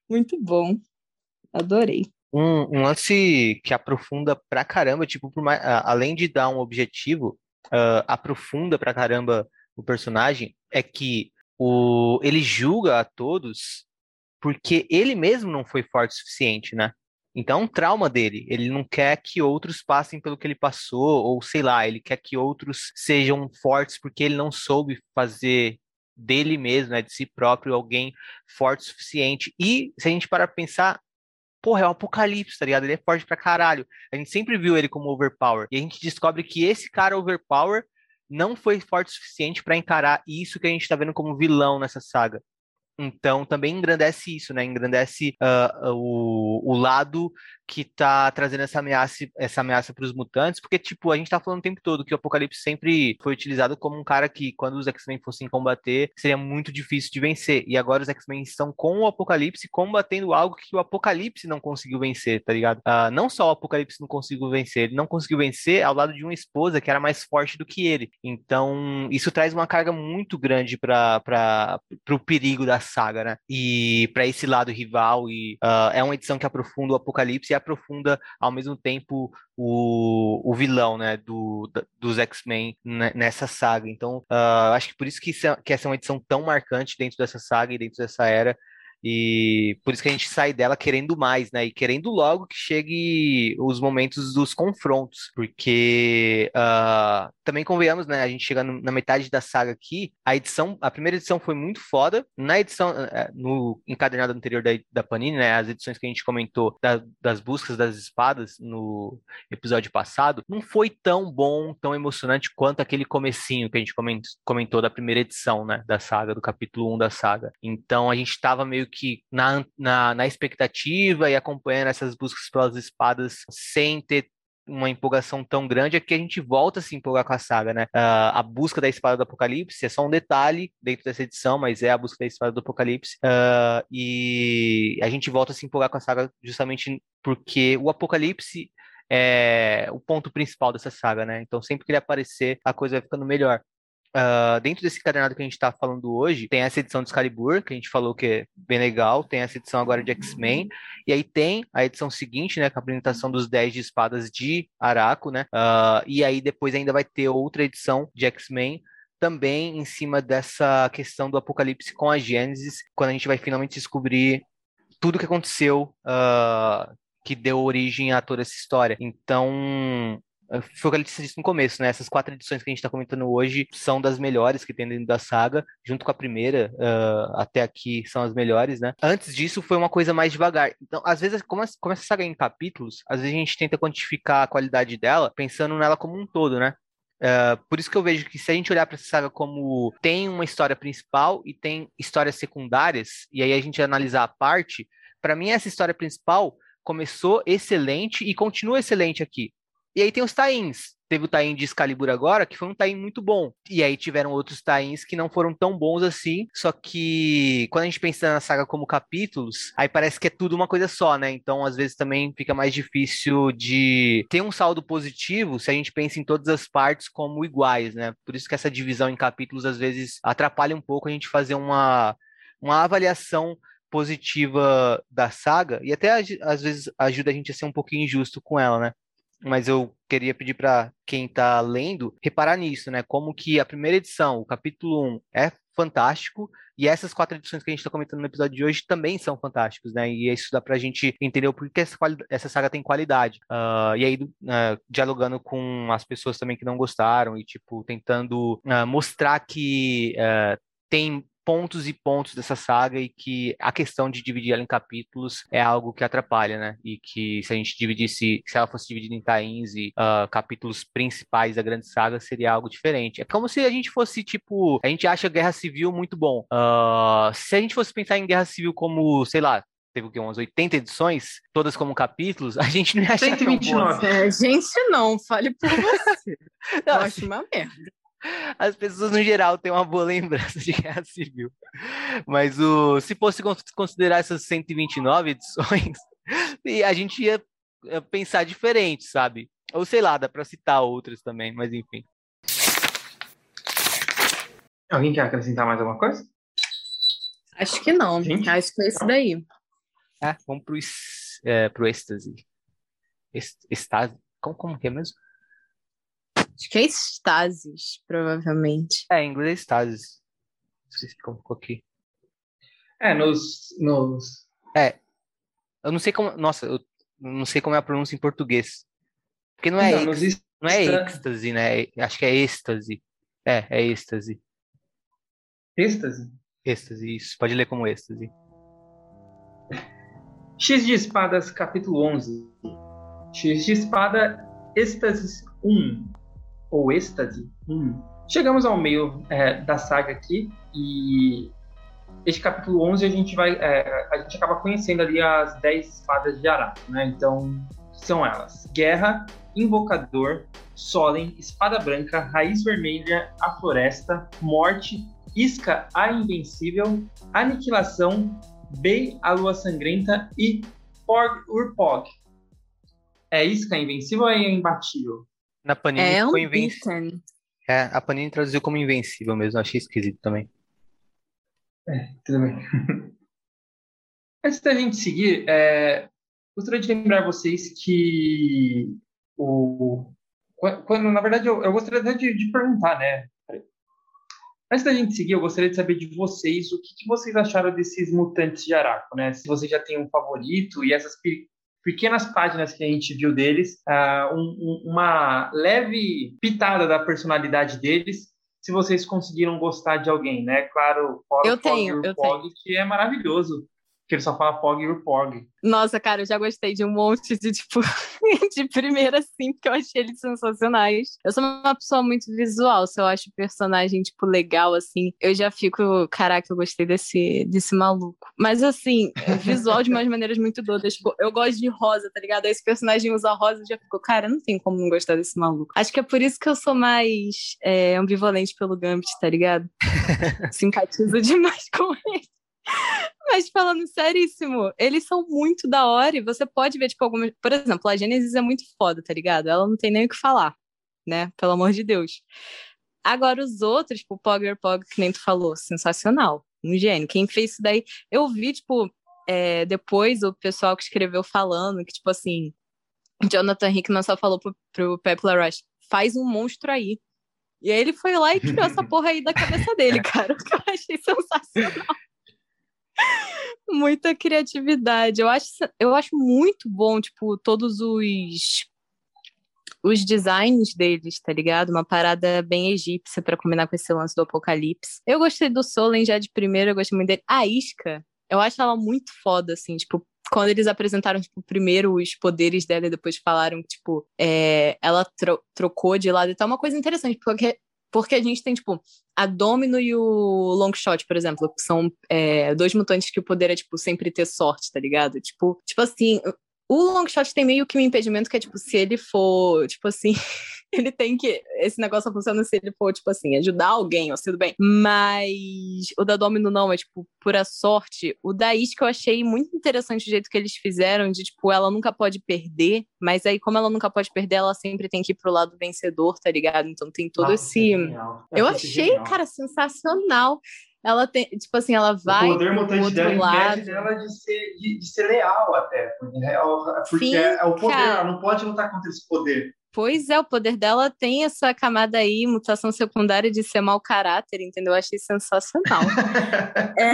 Muito bom. Adorei um, um, lance que aprofunda pra caramba, tipo, mais, além de dar um objetivo, uh, aprofunda pra caramba o personagem, é que o, ele julga a todos porque ele mesmo não foi forte o suficiente, né? Então é um trauma dele. Ele não quer que outros passem pelo que ele passou, ou sei lá, ele quer que outros sejam fortes porque ele não soube fazer dele mesmo, né, de si próprio, alguém forte o suficiente. E se a gente parar pra pensar, porra, é um apocalipse, tá ligado? Ele é forte pra caralho. A gente sempre viu ele como overpower. E a gente descobre que esse cara overpower não foi forte o suficiente para encarar isso que a gente tá vendo como vilão nessa saga. Então também engrandece isso, né? Engrandece uh, o, o lado que tá trazendo essa ameaça, essa ameaça para os mutantes, porque tipo, a gente tá falando o tempo todo que o Apocalipse sempre foi utilizado como um cara que quando os X-Men fossem combater, seria muito difícil de vencer. E agora os X-Men estão com o Apocalipse combatendo algo que o Apocalipse não conseguiu vencer, tá ligado? Uh, não só o Apocalipse não conseguiu vencer, ele não conseguiu vencer ao lado de uma esposa que era mais forte do que ele. Então, isso traz uma carga muito grande para o perigo da saga, né? E para esse lado rival e uh, é uma edição que aprofunda o Apocalipse e aprofunda ao mesmo tempo o, o vilão, né, do, dos X-Men nessa saga. Então, uh, acho que por isso que, isso é, que essa é uma edição tão marcante dentro dessa saga e dentro dessa era. E por isso que a gente sai dela querendo mais, né? E querendo logo que chegue os momentos dos confrontos, porque uh, também convenhamos, né? A gente chega na metade da saga aqui, a edição, a primeira edição foi muito foda. Na edição, eh, no encadernado anterior da, da Panini, né? As edições que a gente comentou da, das buscas das espadas no episódio passado, não foi tão bom, tão emocionante quanto aquele comecinho que a gente comentou da primeira edição, né? Da saga, do capítulo 1 da saga. Então a gente tava meio que na, na, na expectativa e acompanhando essas buscas pelas espadas sem ter uma empolgação tão grande é que a gente volta a se empolgar com a saga, né? Uh, a busca da espada do Apocalipse é só um detalhe dentro dessa edição, mas é a busca da espada do Apocalipse. Uh, e a gente volta a se empolgar com a saga justamente porque o Apocalipse é o ponto principal dessa saga, né? Então sempre que ele aparecer, a coisa vai ficando melhor. Uh, dentro desse cadernado que a gente está falando hoje, tem essa edição de Excalibur, que a gente falou que é bem legal, tem essa edição agora de X-Men, e aí tem a edição seguinte, né, com a apresentação dos 10 de espadas de Araco, né, uh, e aí depois ainda vai ter outra edição de X-Men, também em cima dessa questão do apocalipse com a Gênesis, quando a gente vai finalmente descobrir tudo o que aconteceu, uh, que deu origem a toda essa história. Então, foi o que Letícia disse no começo, né? Essas quatro edições que a gente está comentando hoje são das melhores que tem dentro da saga, junto com a primeira, uh, até aqui são as melhores, né? Antes disso foi uma coisa mais devagar. Então, às vezes, como, como essa saga é em capítulos, às vezes a gente tenta quantificar a qualidade dela pensando nela como um todo, né? Uh, por isso que eu vejo que se a gente olhar para essa saga como tem uma história principal e tem histórias secundárias, e aí a gente analisar a parte, para mim essa história principal começou excelente e continua excelente aqui. E aí tem os tains. Teve o tain de Excalibur agora, que foi um tain muito bom. E aí tiveram outros tains que não foram tão bons assim. Só que quando a gente pensa na saga como capítulos, aí parece que é tudo uma coisa só, né? Então, às vezes também fica mais difícil de ter um saldo positivo se a gente pensa em todas as partes como iguais, né? Por isso que essa divisão em capítulos às vezes atrapalha um pouco a gente fazer uma, uma avaliação positiva da saga e até às vezes ajuda a gente a ser um pouquinho injusto com ela, né? Mas eu queria pedir para quem está lendo reparar nisso, né? Como que a primeira edição, o capítulo 1, é fantástico, e essas quatro edições que a gente está comentando no episódio de hoje também são fantásticos, né? E isso dá para a gente entender o porquê essa, essa saga tem qualidade. Uh, e aí, uh, dialogando com as pessoas também que não gostaram e, tipo, tentando uh, mostrar que tem pontos e pontos dessa saga e que a questão de dividir ela em capítulos é algo que atrapalha, né? E que se a gente dividisse, se ela fosse dividida em tains e uh, capítulos principais da grande saga, seria algo diferente. É como se a gente fosse, tipo, a gente acha Guerra Civil muito bom. Uh, se a gente fosse pensar em Guerra Civil como, sei lá, teve o quê? Umas 80 edições, todas como capítulos, a gente não ia achar 129. tão É, gente, não, fale por você. não, Eu acho uma merda as pessoas no geral têm uma boa lembrança de guerra civil. Mas o, se fosse considerar essas 129 edições, a gente ia pensar diferente, sabe? Ou sei lá, dá para citar outras também, mas enfim. Alguém quer acrescentar mais alguma coisa? Acho que não. Gente? Acho que é isso daí. É, vamos pro, é, pro êxtase. Estase. Como, como que é mesmo? Acho que é estasis, provavelmente. É, em inglês é estasis. Esqueci como ficou aqui. É, nos, nos. É. Eu não sei como. Nossa, eu não sei como é a pronúncia em português. Porque não é, não, ex... não é êxtase, né? Acho que é êxtase. É, é êxtase. Êxtase? Êxtase, isso. Pode ler como êxtase. X de espadas, capítulo 11. X de espada, êxtase 1 ou êxtase. Hum. Chegamos ao meio é, da saga aqui e este capítulo 11 a gente vai é, a gente acaba conhecendo ali as 10 espadas de Arato, né? Então são elas: Guerra, Invocador, Solen, Espada Branca, Raiz Vermelha, a Floresta, Morte, Isca, a Invencível, Aniquilação, Bei, a Lua Sangrenta e Pog Urpog. É Isca Invencível ou é Imbatível? Na Panini é ficou invencível. É, a Panini traduziu como invencível mesmo, achei esquisito também. É, tudo bem. Antes da gente seguir, é, gostaria de lembrar vocês que o quando, na verdade, eu, eu gostaria até de, de, perguntar, né? Antes da gente seguir, eu gostaria de saber de vocês o que, que vocês acharam desses mutantes de Araco, né? Se vocês já têm um favorito e essas pequenas páginas que a gente viu deles, uh, um, uma leve pitada da personalidade deles, se vocês conseguiram gostar de alguém, né? Claro, Pog, eu tenho, Pog, eu Pog, tenho. que é maravilhoso que ele só fala Pog e Pog. Nossa, cara, eu já gostei de um monte de, tipo, de primeira, assim, porque eu achei eles sensacionais. Eu sou uma pessoa muito visual, se eu acho o personagem, tipo, legal, assim, eu já fico, caraca, eu gostei desse, desse maluco. Mas, assim, visual de umas maneiras muito doidas. Tipo, eu gosto de rosa, tá ligado? Aí esse personagem usa rosa, já ficou, cara, não tem como não gostar desse maluco. Acho que é por isso que eu sou mais é, ambivalente pelo Gambit, tá ligado? Simpatizo demais com ele. Mas falando seríssimo, eles são muito da hora e você pode ver, tipo, algumas. Por exemplo, a Gênesis é muito foda, tá ligado? Ela não tem nem o que falar, né? Pelo amor de Deus. Agora, os outros, tipo, Pogger Pog, que nem tu falou, sensacional. Um gênio. Quem fez isso daí. Eu vi, tipo, é, depois o pessoal que escreveu falando que, tipo assim, Jonathan Hickman só falou pro, pro Pepler Rush: faz um monstro aí. E aí ele foi lá e tirou essa porra aí da cabeça dele, cara. O que eu achei sensacional muita criatividade. Eu acho, eu acho muito bom, tipo, todos os os designs deles, tá ligado? Uma parada bem egípcia para combinar com esse lance do apocalipse. Eu gostei do Solen já de primeira, eu gostei muito dele. A Isca, eu acho ela muito foda, assim, tipo, quando eles apresentaram, tipo, primeiro os poderes dela e depois falaram, tipo, é, ela tro trocou de lado e tal, uma coisa interessante, porque porque a gente tem, tipo, a Domino e o Longshot, por exemplo, que são é, dois mutantes que o poder é, tipo, sempre ter sorte, tá ligado? Tipo, tipo assim, o Longshot tem meio que um impedimento que é, tipo, se ele for, tipo assim, ele tem que. Esse negócio só funciona se ele for, tipo assim, ajudar alguém, ou tudo bem. Mas o da Domino não, é, tipo, pura sorte. O da Isca eu achei muito interessante o jeito que eles fizeram, de, tipo, ela nunca pode perder, mas aí, como ela nunca pode perder, ela sempre tem que ir pro lado vencedor, tá ligado? Então tem todo Nossa, esse. É eu achei, genial. cara, sensacional ela tem, tipo assim, ela vai. O poder mutante dela lado. impede dela de ser, de, de ser leal até. Porque, é, porque Sim, é, o poder, cara. ela não pode lutar contra esse poder. Pois é, o poder dela tem essa camada aí, mutação secundária de ser mau caráter, entendeu? Eu achei sensacional. é.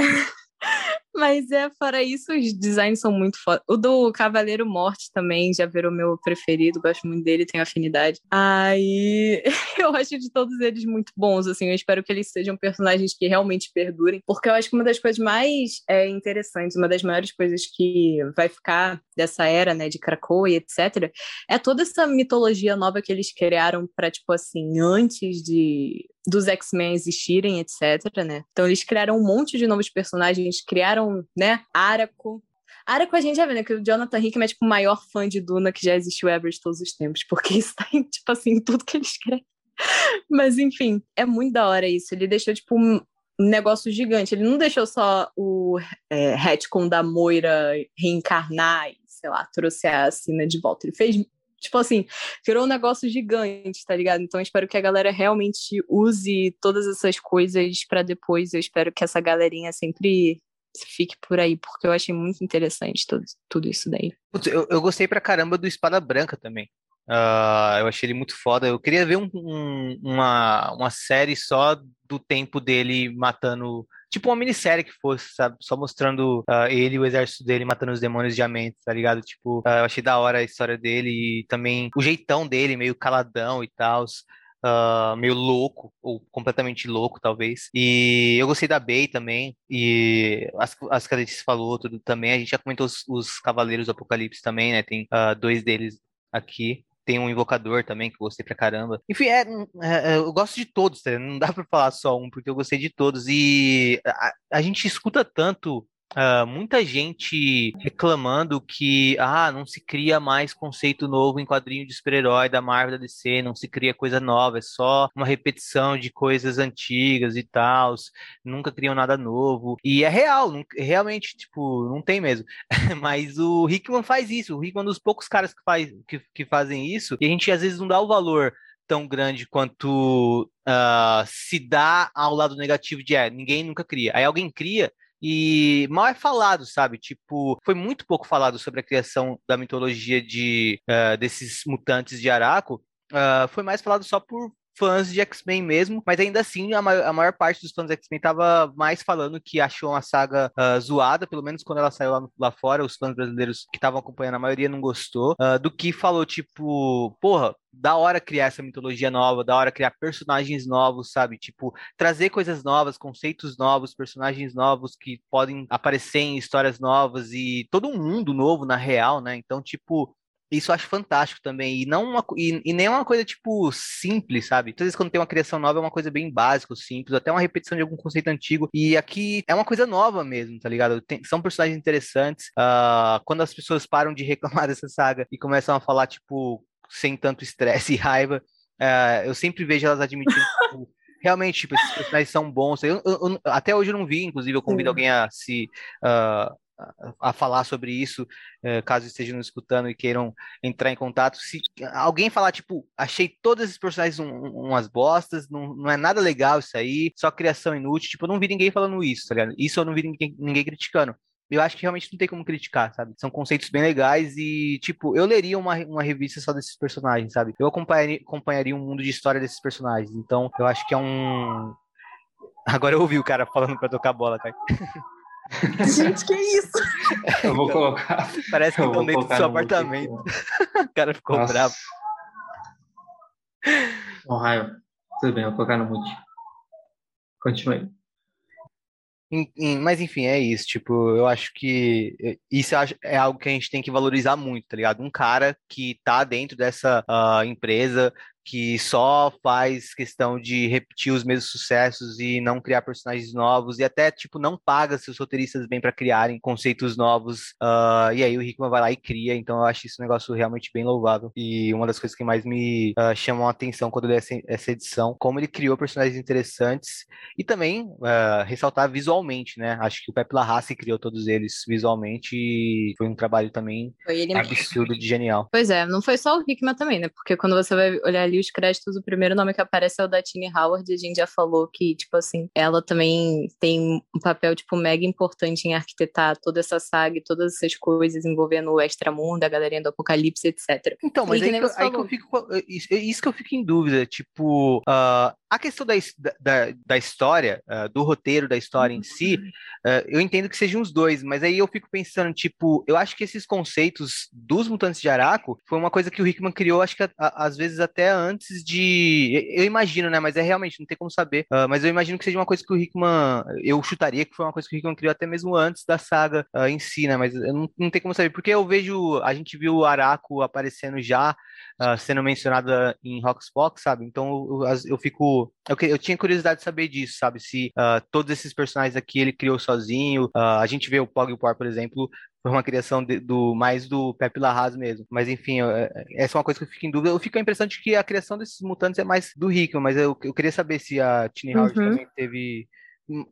Mas é, fora isso, os designs são muito foda. O do Cavaleiro Morte também já virou meu preferido, gosto muito dele, tenho afinidade. Aí eu acho de todos eles muito bons, assim, eu espero que eles sejam personagens que realmente perdurem, porque eu acho que uma das coisas mais é, interessantes, uma das maiores coisas que vai ficar dessa era, né, de Krakow e etc., é toda essa mitologia nova que eles criaram para tipo assim, antes de dos X-Men existirem, etc, né? Então eles criaram um monte de novos personagens, criaram, né, Araco, Araco a gente já vê, né? Que o Jonathan Hickman é tipo o maior fã de Duna que já existiu ever de todos os tempos, porque isso tá em, tipo assim, tudo que ele escreve. Mas enfim, é muito da hora isso. Ele deixou, tipo, um negócio gigante. Ele não deixou só o é, retcon da Moira reencarnar e, sei lá, trouxe a Cina de volta. Ele fez tipo assim, virou um negócio gigante, tá ligado? Então espero que a galera realmente use todas essas coisas para depois. Eu espero que essa galerinha sempre fique por aí, porque eu achei muito interessante tudo, tudo isso daí. Putz, eu, eu gostei pra caramba do Espada Branca também. Uh, eu achei ele muito foda. Eu queria ver um, um, uma, uma série só do tempo dele matando. Tipo uma minissérie que fosse, sabe? Só mostrando uh, ele e o exército dele matando os demônios de Amento, tá ligado? Tipo, uh, eu achei da hora a história dele e também o jeitão dele, meio caladão e tal. Uh, meio louco, ou completamente louco, talvez. E eu gostei da Bey também, e as, as que a gente falou tudo também. A gente já comentou os, os Cavaleiros do Apocalipse também, né? Tem uh, dois deles aqui tem um invocador também que eu gostei pra caramba. Enfim, é, é, é eu gosto de todos, tá? não dá pra falar só um, porque eu gostei de todos. E a, a gente escuta tanto Uh, muita gente reclamando que ah, não se cria mais conceito novo em quadrinho de super-herói da Marvel da DC, não se cria coisa nova, é só uma repetição de coisas antigas e tal, nunca criam nada novo. E é real, não, realmente, tipo, não tem mesmo. Mas o Hickman faz isso, o Hickman é um dos poucos caras que, faz, que, que fazem isso, e a gente às vezes não dá o valor tão grande quanto uh, se dá ao lado negativo de é, ninguém nunca cria. Aí alguém cria e mal é falado, sabe? Tipo, foi muito pouco falado sobre a criação da mitologia de uh, desses mutantes de Araco. Uh, foi mais falado só por fãs de X-Men mesmo, mas ainda assim a maior, a maior parte dos fãs de X-Men tava mais falando que achou uma saga uh, zoada, pelo menos quando ela saiu lá, lá fora, os fãs brasileiros que estavam acompanhando, a maioria não gostou, uh, do que falou, tipo, porra, da hora criar essa mitologia nova, da hora criar personagens novos, sabe? Tipo, trazer coisas novas, conceitos novos, personagens novos que podem aparecer em histórias novas e todo um mundo novo na real, né? Então, tipo, isso eu acho fantástico também. E não uma, e, e nem é uma coisa, tipo, simples, sabe? Às vezes, quando tem uma criação nova, é uma coisa bem básica, simples, até uma repetição de algum conceito antigo. E aqui é uma coisa nova mesmo, tá ligado? Tem, são personagens interessantes. Uh, quando as pessoas param de reclamar dessa saga e começam a falar, tipo, sem tanto estresse e raiva, uh, eu sempre vejo elas admitindo. tipo, realmente, tipo, esses personagens são bons. Eu, eu, eu, até hoje eu não vi, inclusive, eu convido alguém a se. Uh, a falar sobre isso, eh, caso estejam escutando e queiram entrar em contato. Se alguém falar, tipo, achei todos esses personagens um, umas bostas, não, não é nada legal isso aí, só criação inútil, tipo, eu não vi ninguém falando isso, tá ligado? Isso eu não vi ninguém, ninguém criticando. Eu acho que realmente não tem como criticar, sabe? São conceitos bem legais e, tipo, eu leria uma, uma revista só desses personagens, sabe? Eu acompanharia, acompanharia um mundo de história desses personagens. Então, eu acho que é um. Agora eu ouvi o cara falando pra tocar bola, cara. Gente, que isso? Eu vou colocar. Parece que estão dentro do seu apartamento. o cara ficou Nossa. bravo. Oh, raio. Tudo bem, vou colocar no mute. Continue. Mas enfim, é isso. Tipo, eu acho que isso é algo que a gente tem que valorizar muito, tá ligado? Um cara que tá dentro dessa uh, empresa, que só faz questão de repetir os mesmos sucessos e não criar personagens novos e até tipo não paga seus roteiristas bem para criarem conceitos novos uh, e aí o Hickman vai lá e cria então eu acho isso um negócio realmente bem louvável e uma das coisas que mais me uh, chamam a atenção quando eu li essa, essa, edição como ele criou personagens interessantes e também uh, ressaltar visualmente né? Acho que o Pepe Larrace criou todos eles visualmente e foi um trabalho também absurdo de genial. Pois é não foi só o Hickman também né? Porque quando você vai olhar ali os créditos, o primeiro nome que aparece é o da Tini Howard, e a gente já falou que, tipo assim, ela também tem um papel, tipo, mega importante em arquitetar toda essa saga e todas essas coisas envolvendo o extramundo, a galerinha do apocalipse, etc. Então, mas aí, que, aí que eu fico, isso que eu fico em dúvida, tipo, uh, a questão da, da, da história, uh, do roteiro da história em si, uh, eu entendo que sejam os dois, mas aí eu fico pensando, tipo, eu acho que esses conceitos dos mutantes de Araco foi uma coisa que o Hickman criou, acho que a, a, às vezes até antes de. Eu imagino, né? Mas é realmente, não tem como saber. Uh, mas eu imagino que seja uma coisa que o Hickman. Eu chutaria que foi uma coisa que o Hickman criou até mesmo antes da saga em si, né? Mas não, não tem como saber, porque eu vejo. A gente viu o Araco aparecendo já uh, sendo mencionada em Roxbox, sabe? Então eu, eu fico. Eu, eu, tinha curiosidade de saber disso, sabe? Se uh, todos esses personagens aqui ele criou sozinho. Uh, a gente vê o Pog Por, por exemplo, foi uma criação de, do mais do Pepe Larraz mesmo. Mas enfim, eu, é, essa é uma coisa que eu fico em dúvida. Eu fico com a impressão de que a criação desses mutantes é mais do Rick, mas eu, eu queria saber se a Tini uhum. Howard também teve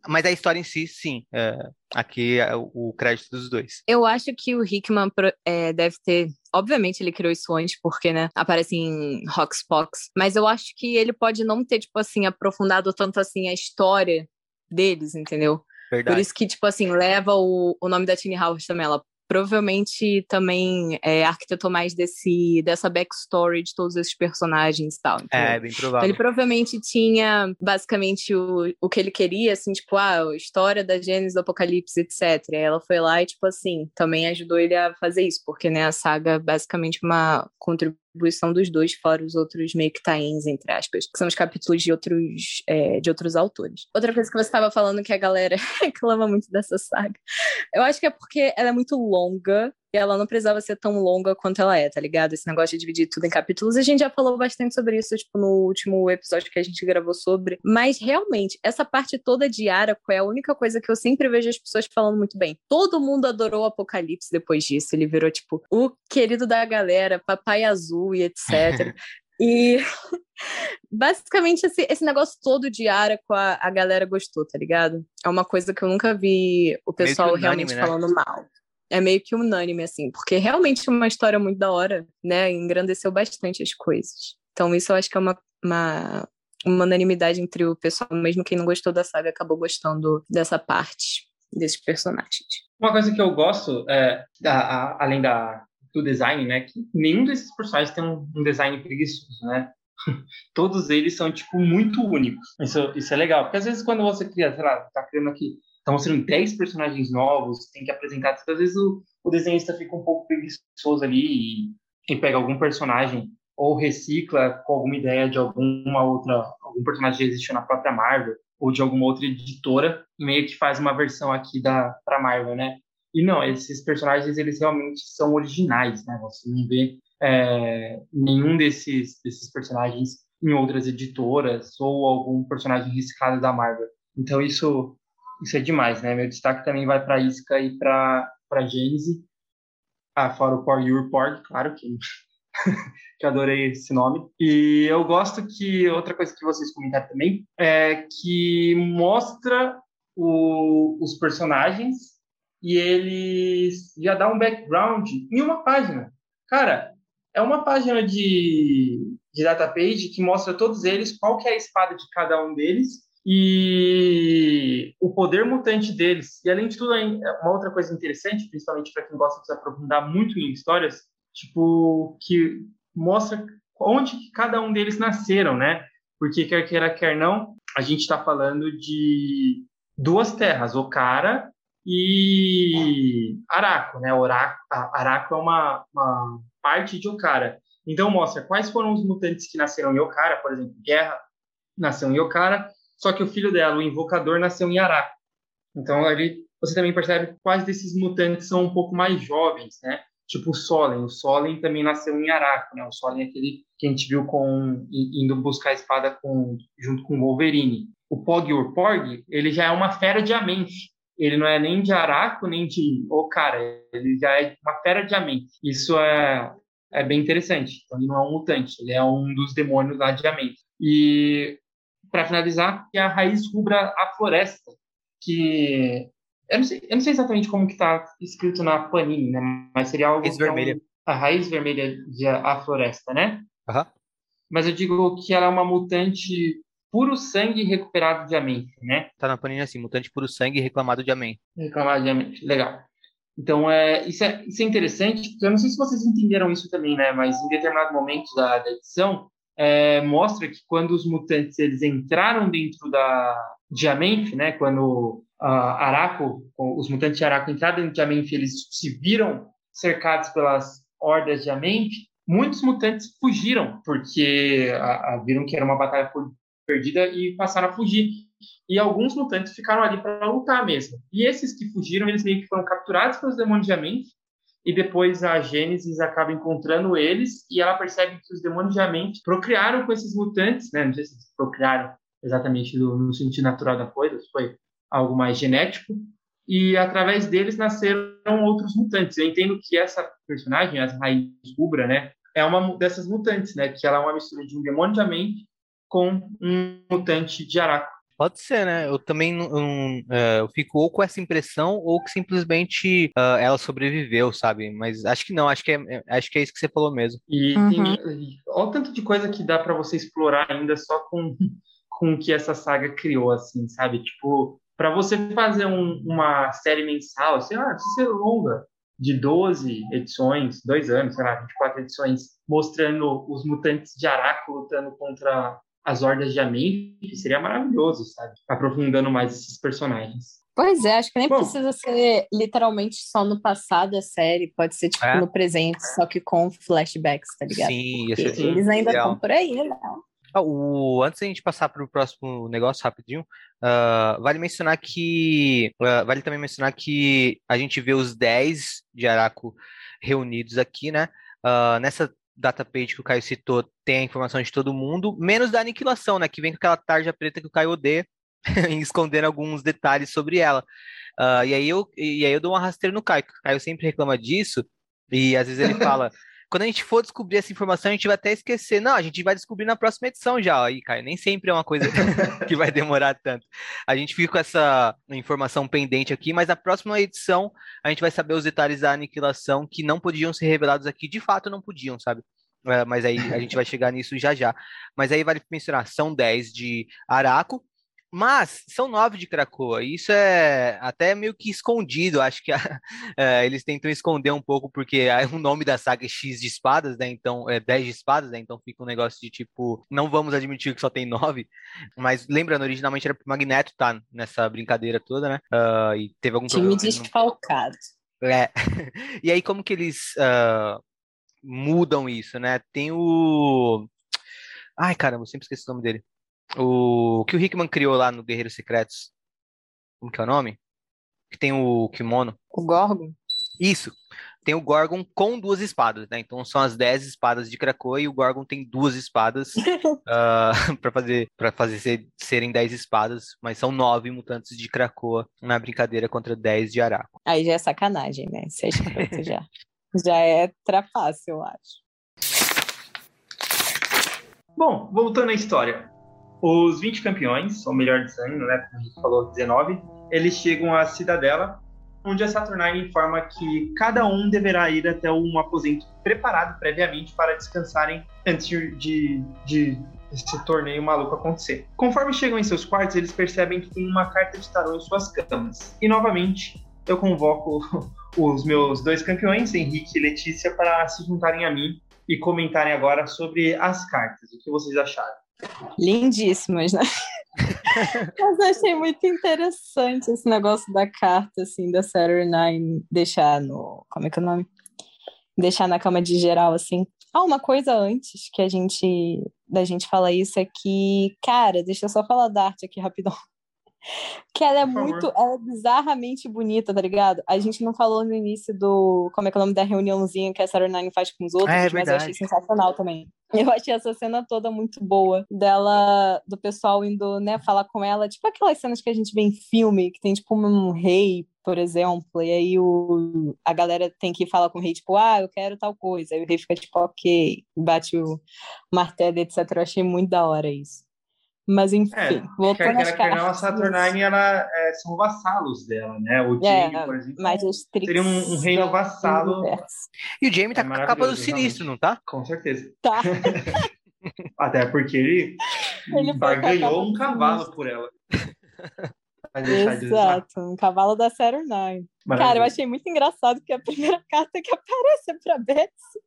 mas a história em si, sim. É, aqui é o crédito dos dois. Eu acho que o Hickman é, deve ter. Obviamente ele criou isso antes, porque, né, aparece em Roxbox. Mas eu acho que ele pode não ter, tipo assim, aprofundado tanto assim a história deles, entendeu? Verdade. Por isso que, tipo assim, leva o, o nome da Tini Howard também. Ela provavelmente também é, arquitetou mais desse, dessa backstory de todos esses personagens e tal. É, bem provável. Então, ele provavelmente tinha basicamente o, o que ele queria, assim, tipo, ah, a história da Gênesis do Apocalipse, etc. E ela foi lá e, tipo assim, também ajudou ele a fazer isso, porque, né, a saga é basicamente uma contribuição contribuição dos dois, fora os outros meio que tains, entre aspas, que são os capítulos de outros, é, de outros autores. Outra coisa que você estava falando que a galera reclama muito dessa saga, eu acho que é porque ela é muito longa ela não precisava ser tão longa quanto ela é, tá ligado? Esse negócio de dividir tudo em capítulos, a gente já falou bastante sobre isso, tipo, no último episódio que a gente gravou sobre. Mas realmente, essa parte toda de Araco é a única coisa que eu sempre vejo as pessoas falando muito bem. Todo mundo adorou o Apocalipse depois disso. Ele virou, tipo, o querido da galera, papai azul e etc. E basicamente esse, esse negócio todo de Araco a, a galera gostou, tá ligado? É uma coisa que eu nunca vi o pessoal realmente né? falando mal é meio que unânime, assim, porque realmente é uma história muito da hora, né? Engrandeceu bastante as coisas. Então, isso eu acho que é uma, uma, uma unanimidade entre o pessoal, mesmo quem não gostou da saga acabou gostando dessa parte desses personagens. Uma coisa que eu gosto, é, da, a, além da, do design, né? Que nenhum desses personagens tem um, um design preguiçoso, né? Todos eles são, tipo, muito únicos. Isso, isso é legal, porque às vezes quando você cria, sei lá, tá criando aqui Tá mostrando 10 personagens novos, tem que apresentar. Às vezes o, o desenhista fica um pouco preguiçoso ali e, e pega algum personagem ou recicla com alguma ideia de alguma outra, algum personagem que existiu na própria Marvel ou de alguma outra editora meio que faz uma versão aqui da para Marvel, né? E não, esses personagens eles realmente são originais, né? Você não vê é, nenhum desses desses personagens em outras editoras ou algum personagem reciclado da Marvel. Então isso isso é demais, né? Meu destaque também vai para Isca e para Gênese. Ah, fora o Por Your Porg, claro que, que adorei esse nome. E eu gosto que, outra coisa que vocês comentaram também, é que mostra o, os personagens e eles já dá um background em uma página. Cara, é uma página de, de data page que mostra todos eles, qual que é a espada de cada um deles e o poder mutante deles. E além de tudo, uma outra coisa interessante, principalmente para quem gosta de se aprofundar muito em histórias, tipo que mostra onde que cada um deles nasceram, né? Porque quer queira quer não, a gente está falando de duas terras, Okara e Araco, né? Araco é uma, uma parte de Okara. Então mostra quais foram os mutantes que nasceram em Okara, por exemplo, Guerra nasceu em Okara, só que o filho dela, o Invocador, nasceu em Araco. Então ali você também percebe quais desses mutantes são um pouco mais jovens, né? Tipo o Solen. O Solen também nasceu em Araco, né? O Solen é aquele que a gente viu com indo buscar a espada com, junto com o Wolverine. O Pog Urporg, ele já é uma fera de Amenth. Ele não é nem de Araco, nem de Okara. Ele já é uma fera de Amenth. Isso é, é bem interessante. Então, ele não é um mutante. Ele é um dos demônios lá de Amenth. E, para finalizar, é a raiz rubra a floresta, que eu não sei, eu não sei exatamente como que está escrito na Panini, né? Mas seria algo. Raiz vermelha. É a raiz vermelha de a, floresta, né? Uhum. Mas eu digo que ela é uma mutante puro sangue recuperado de Amenth, né? Tá na Panini assim, mutante puro sangue reclamado de Amenth. Reclamado de Amenth, legal. Então, é, isso, é, isso é interessante, porque eu não sei se vocês entenderam isso também, né? Mas em determinado momento da, da edição, é, mostra que quando os mutantes eles entraram dentro da de Amenth, né? Quando Araco, os mutantes de Araco entraram dentro de Amenth, eles se viram cercados pelas hordas de Amenth, muitos mutantes fugiram, porque a, a, viram que era uma batalha perdida e passaram a fugir. E alguns mutantes ficaram ali para lutar mesmo. E esses que fugiram, eles meio que foram capturados pelos demônios de Amenth, e depois a Gênesis acaba encontrando eles, e ela percebe que os demônios de Amenth procriaram com esses mutantes, né? Não sei se procriaram exatamente no, sentido natural da coisa, foi algo mais genético, e através deles nasceram outros mutantes. Eu entendo que essa personagem, a Raiz Rubra, né, é uma dessas mutantes, né, que ela é uma mistura de um demônio de mente com um mutante de Araco. Pode ser, né? Eu também não, uh, eu fico ou com essa impressão ou que simplesmente uh, ela sobreviveu, sabe? Mas acho que não, acho que é, acho que é isso que você falou mesmo. E uhum. tem, olha o tanto de coisa que dá para você explorar ainda só com com o que essa saga criou, assim, sabe? Tipo, para você fazer um, uma série mensal, sei lá, precisa ser longa, de 12 edições, dois anos, sei lá, 24 edições, mostrando os mutantes de Araco lutando contra as hordas de Amin, seria maravilhoso, sabe? Aprofundando mais esses personagens. Pois é, acho que nem Bom, precisa ser literalmente só no passado a série, pode ser tipo é? no presente, só que com flashbacks, tá ligado? Sim, eles ainda estão por aí, né? Ah, o, antes da gente passar para o próximo negócio rapidinho, uh, vale mencionar que. Uh, vale também mencionar que a gente vê os 10 de Araco reunidos aqui, né? Uh, nessa data page que o Caio citou, tem a informação de todo mundo, menos da aniquilação, né? Que vem com aquela tarja preta que o Caio odeia, escondendo alguns detalhes sobre ela. e, aí eu, e aí eu dou uma rasteira no Caio, o Caio sempre reclama disso, e às vezes ele fala. Quando a gente for descobrir essa informação, a gente vai até esquecer. Não, a gente vai descobrir na próxima edição já. Aí, Caio, nem sempre é uma coisa que vai demorar tanto. A gente fica com essa informação pendente aqui, mas na próxima edição a gente vai saber os detalhes da aniquilação que não podiam ser revelados aqui. De fato, não podiam, sabe? É, mas aí a gente vai chegar nisso já já. Mas aí vale mencionar, são 10 de Araco, mas são nove de Krakoa, e isso é até meio que escondido. Acho que é, eles tentam esconder um pouco, porque o nome da saga é X de espadas, né? Então, é 10 de espadas, né? Então fica um negócio de tipo, não vamos admitir que só tem nove. Mas lembrando, originalmente era pro Magneto tá nessa brincadeira toda, né? Uh, e teve algum Time problema. desfalcado. É. e aí, como que eles uh, mudam isso, né? Tem o. Ai, caramba, eu sempre esqueci o nome dele. O que o Hickman criou lá no Guerreiros Secretos. Como que é o nome? Que tem o kimono. O Gorgon? Isso. Tem o Gorgon com duas espadas, né? Então são as dez espadas de Krakoa e o Gorgon tem duas espadas uh, para fazer para fazer ser, serem dez espadas, mas são nove mutantes de Krakoa na brincadeira contra dez de Araco. Aí já é sacanagem, né? Se é já. já é trapaça, eu acho. Bom, voltando à história. Os 20 campeões, ou melhor dizendo, né, como a gente falou, 19, eles chegam à Cidadela, onde a Saturnine informa que cada um deverá ir até um aposento preparado previamente para descansarem antes de, de, esse torneio maluco acontecer. Conforme chegam em seus quartos, eles percebem que tem uma carta de tarô em suas camas. E novamente, eu convoco os meus dois campeões, Henrique e Letícia, para se juntarem a mim e comentarem agora sobre as cartas. O que vocês acharam? Lindíssimas, né? Mas eu achei muito interessante esse negócio da carta, assim, da Saturday Nine deixar no. Como é que é o nome? Deixar na cama de geral, assim. Ah, uma coisa antes que a gente da gente falar isso é que, cara, deixa eu só falar da arte aqui rapidão. Que ela é muito, ela é bizarramente bonita, tá ligado? A gente não falou no início do, como é que é o nome da reuniãozinha que a Sarah Nine faz com os outros, é, mas eu achei sensacional também. Eu achei essa cena toda muito boa, dela, do pessoal indo, né, falar com ela, tipo aquelas cenas que a gente vê em filme, que tem tipo um rei por exemplo, e aí o, a galera tem que falar com o rei, tipo, ah, eu quero tal coisa. Aí o rei fica tipo, ok, bate o martelo, etc. Eu achei muito da hora isso. Mas enfim, é, voltando às cartas. A Saturnine, ela, é, são vassalos dela, né? O Jamie, é, por exemplo, mas seria um, um reino vassalo. E o Jamie tá é com a capa do sinistro, não tá? Com certeza. Tá. Até porque ele, ele barganhou um cavalo por ela. Exato, um cavalo da Saturnine. Cara, eu achei muito engraçado que a primeira carta que aparece é pra Betsy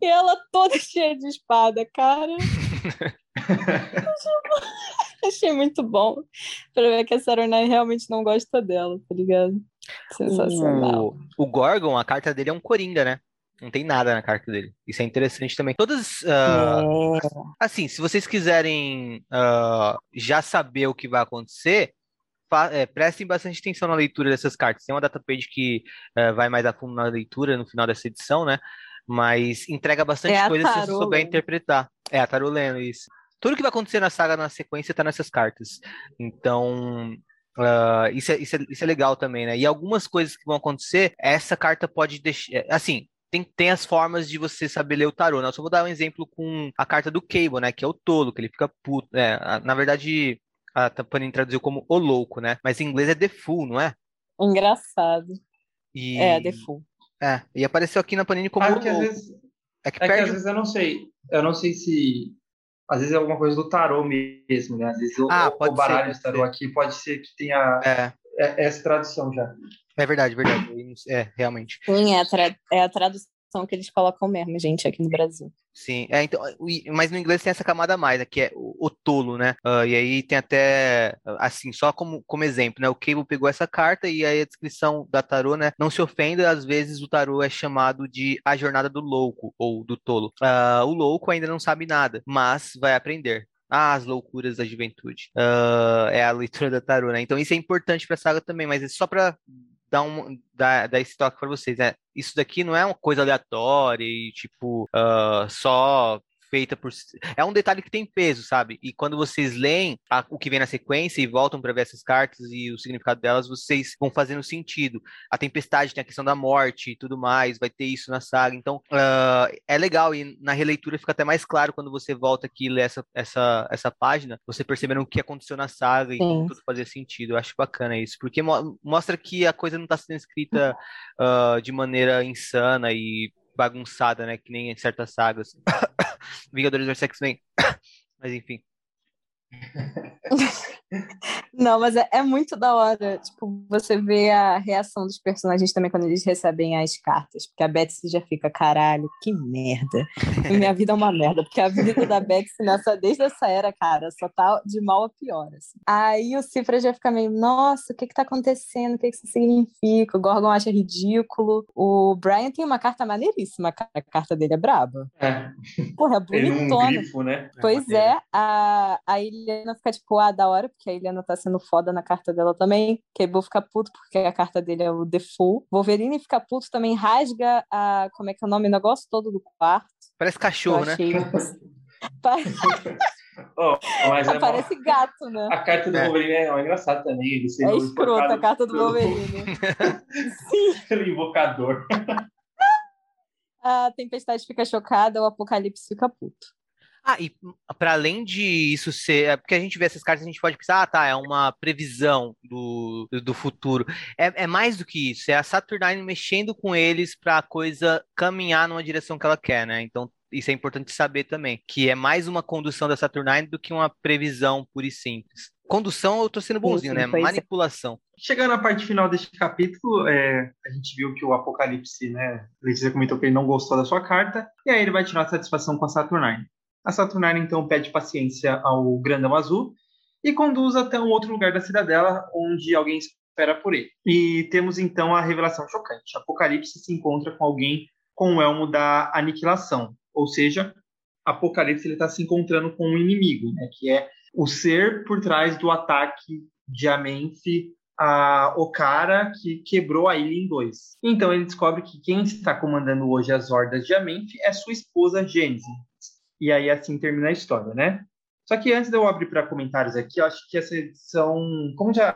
e ela toda cheia de espada, cara. achei muito bom pra ver que a Saturnine realmente não gosta dela, tá ligado? Sensacional. O, o Gorgon, a carta dele é um coringa, né? Não tem nada na carta dele. Isso é interessante também. Todas. Uh, é. Assim, se vocês quiserem uh, já saber o que vai acontecer, é, prestem bastante atenção na leitura dessas cartas. Tem uma datapage que uh, vai mais a fundo na leitura no final dessa edição, né? Mas entrega bastante é coisa se você souber interpretar. É, a Taroleno, isso. Tudo que vai acontecer na saga na sequência tá nessas cartas. Então, Uh, isso, é, isso, é, isso, é, legal também, né? E algumas coisas que vão acontecer, essa carta pode deixar. É, assim, tem, tem as formas de você saber ler o tarô. Né? Eu só vou dar um exemplo com a carta do Cable, né? Que é o tolo, que ele fica puto. É, na verdade, a Panini traduziu como o louco, né? Mas em inglês é the fool, não é? Engraçado. E... É, the fool. É, e apareceu aqui na Panini como ah, que às vezes, é que, é que às vezes eu não sei. Eu não sei se às vezes é alguma coisa do tarô mesmo, né? Às vezes ah, o, o baralho de tarô aqui pode ser que tenha é. é. essa tradução já. É verdade, verdade. É, realmente. Sim, é a, tra é a tradução que eles colocam mesmo, gente, aqui no Brasil. Sim, é, então, mas no inglês tem essa camada a mais, que é o, o tolo, né? Uh, e aí tem até, assim, só como, como exemplo, né? O Cable pegou essa carta e aí a descrição da tarô, né? Não se ofenda, às vezes o tarô é chamado de a jornada do louco ou do tolo. Uh, o louco ainda não sabe nada, mas vai aprender. Ah, as loucuras da juventude. Uh, é a leitura da tarô, né? Então isso é importante para a saga também, mas é só para dar, um, dar, dar esse toque para vocês. Né? Isso daqui não é uma coisa aleatória e, tipo, uh, só feita por. É um detalhe que tem peso, sabe? E quando vocês leem a, o que vem na sequência e voltam para ver essas cartas e o significado delas, vocês vão fazendo sentido. A tempestade tem a questão da morte e tudo mais, vai ter isso na saga. Então, uh, é legal e na releitura fica até mais claro quando você volta aqui e lê essa, essa, essa página, você percebendo o que aconteceu na saga e Sim. tudo fazer sentido. Eu acho bacana isso, porque mo mostra que a coisa não está sendo escrita uh, de maneira insana e bagunçada, né? Que nem em certas sagas. Vingadores vs X-Men. Mas enfim. Não, mas é, é, muito da hora, tipo, você vê a reação dos personagens também quando eles recebem as cartas, porque a Betsy já fica, caralho, que merda. Minha vida é uma merda, porque a vida da Betsy nessa, desde essa era, cara, só tá de mal a pior, assim. Aí o Cifra já fica meio, nossa, o que que tá acontecendo? O que que isso significa? O Gorgon acha ridículo. O Brian tem uma carta maneiríssima, a carta dele é braba. É. Porra, é bonitona. Um grifo, né? Pois é, a, a Eliana fica tipo, ah, da hora, porque a Eliana tá sendo foda na carta dela também. Cable fica puto porque a carta dele é o default. Wolverine fica puto também, rasga a. Como é que é o nome? O negócio todo do quarto. Parece cachorro, né? Oh, é Parece uma... gato, né? A carta do é. Wolverine é, é engraçada também. Ele é escrota a carta do Wolverine. Sim. Pelo invocador. A Tempestade fica chocada, o Apocalipse fica puto. Ah, e para além de isso ser. É porque a gente vê essas cartas, a gente pode pensar, ah, tá, é uma previsão do, do futuro. É, é mais do que isso, é a Saturnine mexendo com eles para a coisa caminhar numa direção que ela quer, né? Então, isso é importante saber também, que é mais uma condução da Saturnine do que uma previsão pura e simples. Condução, eu tô sendo bonzinho, sim, sim, né? Manipulação. Chegando na parte final deste capítulo, é, a gente viu que o Apocalipse, né? Letícia comentou que ele não gostou da sua carta, e aí ele vai tirar satisfação com a Saturnine. A Saturnina então pede paciência ao Grandão Azul e conduz até um outro lugar da cidadela onde alguém espera por ele. E temos então a revelação chocante. Apocalipse se encontra com alguém com o elmo da aniquilação. Ou seja, Apocalipse ele está se encontrando com um inimigo, né? Que é o ser por trás do ataque de Amenth a Okara que quebrou a ilha em dois. Então ele descobre que quem está comandando hoje as hordas de Amenth é sua esposa Gênesis. E aí assim termina a história, né? Só que antes de eu abrir para comentários aqui, eu acho que essa edição, como já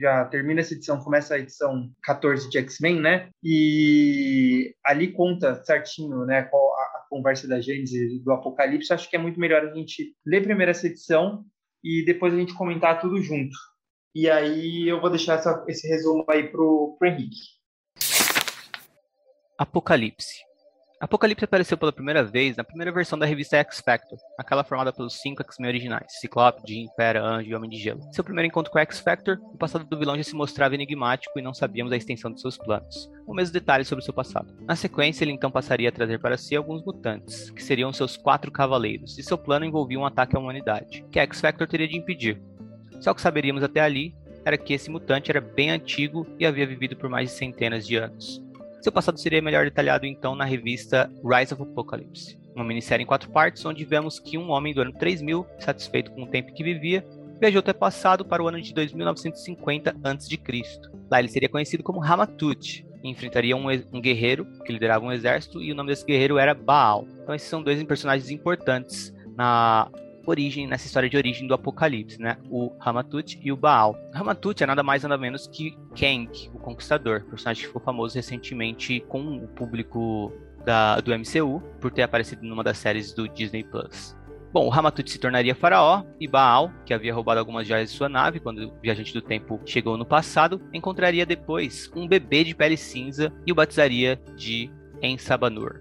já termina essa edição, começa a edição 14 de X-Men, né? E ali conta certinho, né, qual a, a conversa da Gênesis do Apocalipse. Acho que é muito melhor a gente ler primeiro essa edição e depois a gente comentar tudo junto. E aí eu vou deixar essa, esse resumo aí pro, pro Henrique. Apocalipse. Apocalipse apareceu pela primeira vez na primeira versão da revista X Factor, aquela formada pelos cinco X-Men originais, Ciclope, Jean, Pera, Anjo e Homem de Gelo. Seu primeiro encontro com X Factor, o passado do vilão já se mostrava enigmático e não sabíamos a extensão de seus planos, ou mesmo detalhes sobre seu passado. Na sequência, ele então passaria a trazer para si alguns mutantes, que seriam seus quatro cavaleiros, e seu plano envolvia um ataque à humanidade, que X Factor teria de impedir. Só o que saberíamos até ali era que esse mutante era bem antigo e havia vivido por mais de centenas de anos. Seu passado seria melhor detalhado então na revista Rise of Apocalypse, uma minissérie em quatro partes onde vemos que um homem do ano 3000, satisfeito com o tempo que vivia, viajou até passado para o ano de 2950 a.C. Lá ele seria conhecido como Ramatut, e enfrentaria um, um, guerreiro que liderava um exército e o nome desse guerreiro era Baal. Então esses são dois personagens importantes na origem, nessa história de origem do Apocalipse, né? O Ramatut e o Baal. Ramatut é nada mais nada menos que Kang, o Conquistador, personagem que ficou famoso recentemente com o público da, do MCU por ter aparecido numa das séries do Disney Plus. Bom, o Ramatut se tornaria faraó e Baal, que havia roubado algumas joias de sua nave quando o viajante do tempo chegou no passado, encontraria depois um bebê de pele cinza e o batizaria de Ensabanur,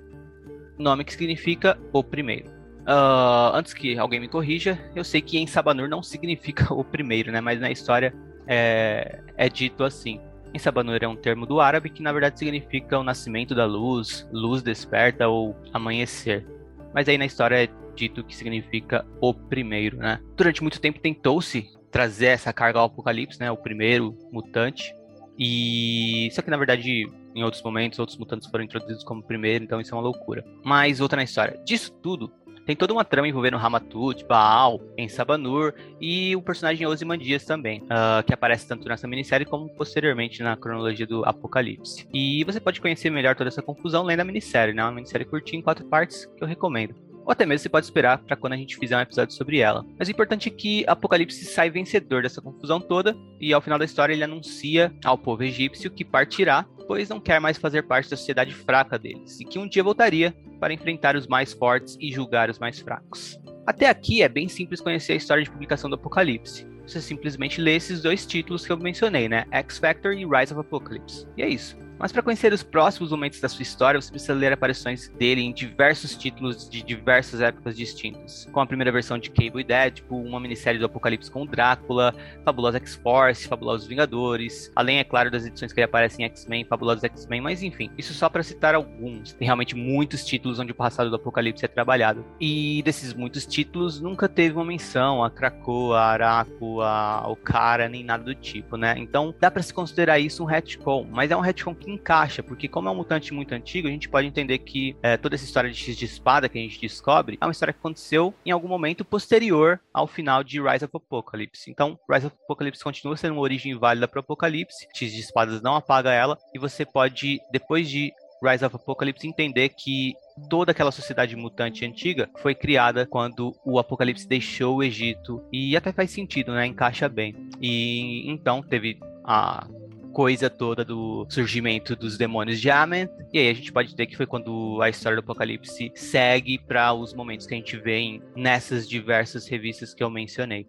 nome que significa o primeiro. Uh, antes que alguém me corrija, eu sei que em Sabanur não significa o primeiro, né? Mas na história é, é dito assim. Em Sabanur é um termo do árabe que na verdade significa o nascimento da luz, luz desperta ou amanhecer. Mas aí na história é dito que significa o primeiro, né? Durante muito tempo tentou-se trazer essa carga ao apocalipse, né? O primeiro mutante. E só que na verdade em outros momentos outros mutantes foram introduzidos como primeiro, então isso é uma loucura. Mas outra na história. Disso tudo, tem toda uma trama envolvendo Ramatut, Baal, Ensabanur e o personagem Ozymandias também, uh, que aparece tanto nessa minissérie como posteriormente na cronologia do Apocalipse. E você pode conhecer melhor toda essa confusão lendo a minissérie, né? Uma minissérie curtinha em quatro partes que eu recomendo ou até mesmo você pode esperar para quando a gente fizer um episódio sobre ela. Mas o importante é que Apocalipse sai vencedor dessa confusão toda e ao final da história ele anuncia ao povo egípcio que partirá, pois não quer mais fazer parte da sociedade fraca deles e que um dia voltaria para enfrentar os mais fortes e julgar os mais fracos. Até aqui é bem simples conhecer a história de publicação do Apocalipse. Você simplesmente lê esses dois títulos que eu mencionei, né? X Factor e Rise of Apocalypse. E é isso. Mas para conhecer os próximos momentos da sua história, você precisa ler aparições dele em diversos títulos de diversas épocas distintas. Com a primeira versão de Cable e Deadpool, uma minissérie do Apocalipse com Drácula, Fabulosa X-Force, Fabulosos Vingadores, além, é claro, das edições que ele aparece em X-Men, Fabulosos X-Men, mas enfim, isso só para citar alguns. Tem realmente muitos títulos onde o passado do Apocalipse é trabalhado. E desses muitos títulos, nunca teve uma menção a Krakoa, a Araco, a Okara, nem nada do tipo, né? Então, dá para se considerar isso um retcon, mas é um retcon que encaixa, porque como é um mutante muito antigo, a gente pode entender que é, toda essa história de X de espada que a gente descobre é uma história que aconteceu em algum momento posterior ao final de Rise of Apocalypse. Então, Rise of Apocalypse continua sendo uma origem válida para Apocalipse, X de espadas não apaga ela, e você pode, depois de Rise of Apocalypse, entender que toda aquela sociedade mutante antiga foi criada quando o Apocalipse deixou o Egito e até faz sentido, né? Encaixa bem. E então teve a coisa toda do surgimento dos demônios de Amen. E aí a gente pode dizer que foi quando a história do Apocalipse segue para os momentos que a gente vê em, nessas diversas revistas que eu mencionei.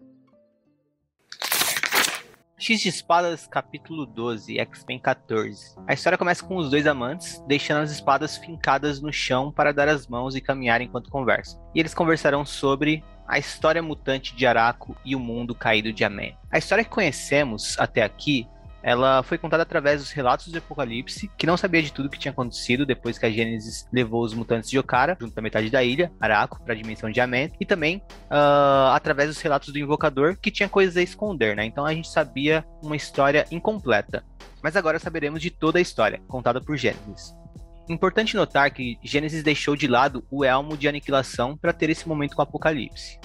X de Espadas, capítulo 12, X-Men 14. A história começa com os dois amantes, deixando as espadas fincadas no chão para dar as mãos e caminhar enquanto conversam. E eles conversarão sobre a história mutante de Araco e o mundo caído de Amé. A história que conhecemos até aqui ela foi contada através dos relatos do Apocalipse, que não sabia de tudo que tinha acontecido depois que a Gênesis levou os mutantes de Okara, junto da metade da ilha, Araco, para a dimensão de Amen, e também uh, através dos relatos do Invocador, que tinha coisas a esconder, né? Então a gente sabia uma história incompleta. Mas agora saberemos de toda a história, contada por Gênesis. Importante notar que Gênesis deixou de lado o elmo de aniquilação para ter esse momento com o Apocalipse.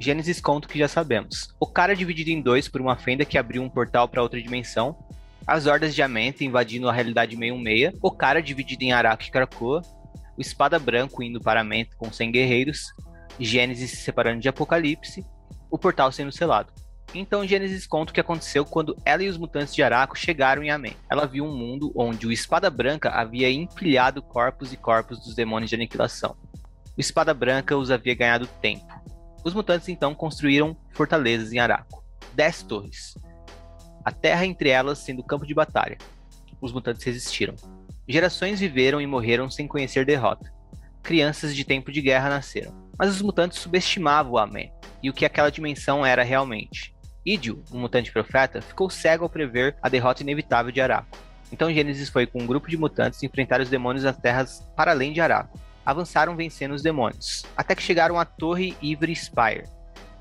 Gênesis conta o que já sabemos. O cara é dividido em dois por uma fenda que abriu um portal para outra dimensão. As hordas de Amenta invadindo a realidade 616. O cara dividido em Araco e Krakoa. O Espada Branco indo para Amenta com 100 guerreiros. Gênesis se separando de Apocalipse. O portal sendo selado. Então Gênesis conta o que aconteceu quando ela e os mutantes de Araco chegaram em Amém. Ela viu um mundo onde o Espada Branca havia empilhado corpos e corpos dos demônios de aniquilação. O Espada Branca os havia ganhado tempo. Os mutantes então construíram fortalezas em Araco. Dez torres. A terra entre elas sendo campo de batalha. Os mutantes resistiram. Gerações viveram e morreram sem conhecer derrota. Crianças de tempo de guerra nasceram. Mas os mutantes subestimavam o Amém e o que aquela dimensão era realmente. Idio, um mutante profeta, ficou cego ao prever a derrota inevitável de Araco. Então Gênesis foi com um grupo de mutantes enfrentar os demônios das terras para além de Araco. Avançaram vencendo os demônios, até que chegaram à Torre Ivory Spire,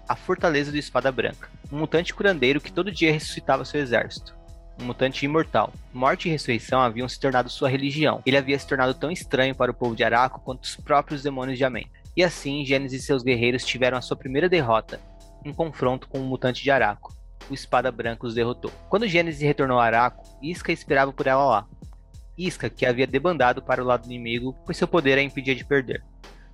a fortaleza do Espada Branca, um mutante curandeiro que todo dia ressuscitava seu exército. Um mutante imortal. Morte e ressurreição haviam se tornado sua religião. Ele havia se tornado tão estranho para o povo de Araco quanto os próprios demônios de Amém. E assim, Gênesis e seus guerreiros tiveram a sua primeira derrota, um confronto com o um mutante de Araco. O Espada Branca os derrotou. Quando Gênesis retornou a Araco, Isca esperava por ela lá. Isca, que havia debandado para o lado inimigo, pois seu poder a impedia de perder.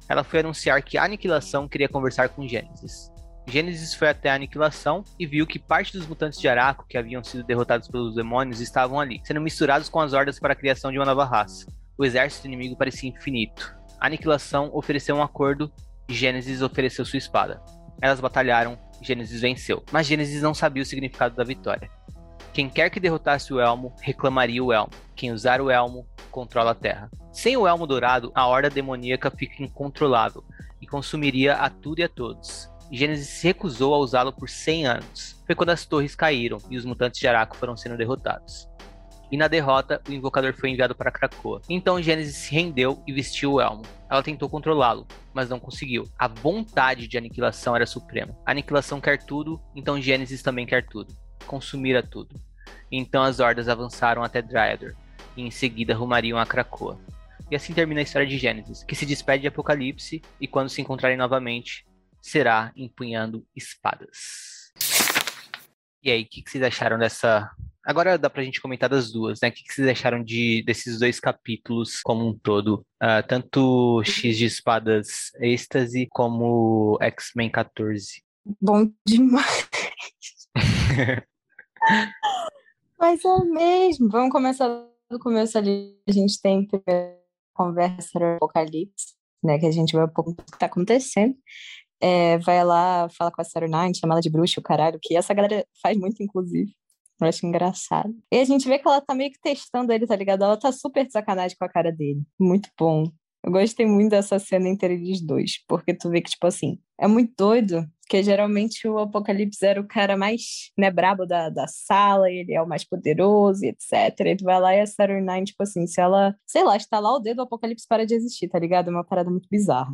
Ela foi anunciar que a Aniquilação queria conversar com Gênesis. Gênesis foi até a Aniquilação e viu que parte dos mutantes de Araco, que haviam sido derrotados pelos demônios, estavam ali, sendo misturados com as hordas para a criação de uma nova raça. O exército inimigo parecia infinito. A Aniquilação ofereceu um acordo e Gênesis ofereceu sua espada. Elas batalharam, Gênesis venceu, mas Gênesis não sabia o significado da vitória. Quem quer que derrotasse o Elmo, reclamaria o Elmo. Quem usar o Elmo, controla a Terra. Sem o Elmo Dourado, a Horda Demoníaca fica incontrolável e consumiria a tudo e a todos. Gênesis se recusou a usá-lo por 100 anos. Foi quando as torres caíram e os mutantes de Araco foram sendo derrotados e na derrota, o invocador foi enviado para Krakoa. Então Gênesis se rendeu e vestiu o elmo. Ela tentou controlá-lo, mas não conseguiu. A vontade de aniquilação era suprema. A aniquilação quer tudo, então Gênesis também quer tudo. Consumir a tudo. Então as hordas avançaram até Dryador, e em seguida rumariam a Krakoa. E assim termina a história de Gênesis, que se despede de Apocalipse e quando se encontrarem novamente, será empunhando espadas. E aí, o que, que vocês acharam dessa Agora dá pra gente comentar das duas, né? O que vocês acharam de, desses dois capítulos como um todo? Uh, tanto X de Espadas Êxtase como X-Men 14. Bom demais. Mas é mesmo. Vamos começar do começo ali. A gente tem a conversa do Apocalipse, né? Que a gente vai um pouco do que tá acontecendo. É, vai lá, fala com a Sarah Nine, chama ela de bruxa, o caralho, que essa galera faz muito, inclusive. Eu acho engraçado. E a gente vê que ela tá meio que testando ele, tá ligado? Ela tá super de sacanagem com a cara dele. Muito bom. Eu gostei muito dessa cena entre eles dois, porque tu vê que, tipo assim, é muito doido, que geralmente o Apocalipse era o cara mais, né, brabo da, da sala, ele é o mais poderoso, etc. E tu vai lá e a Saturn tipo assim, se ela, sei lá, estalar o dedo, o Apocalipse para de existir, tá ligado? É uma parada muito bizarra.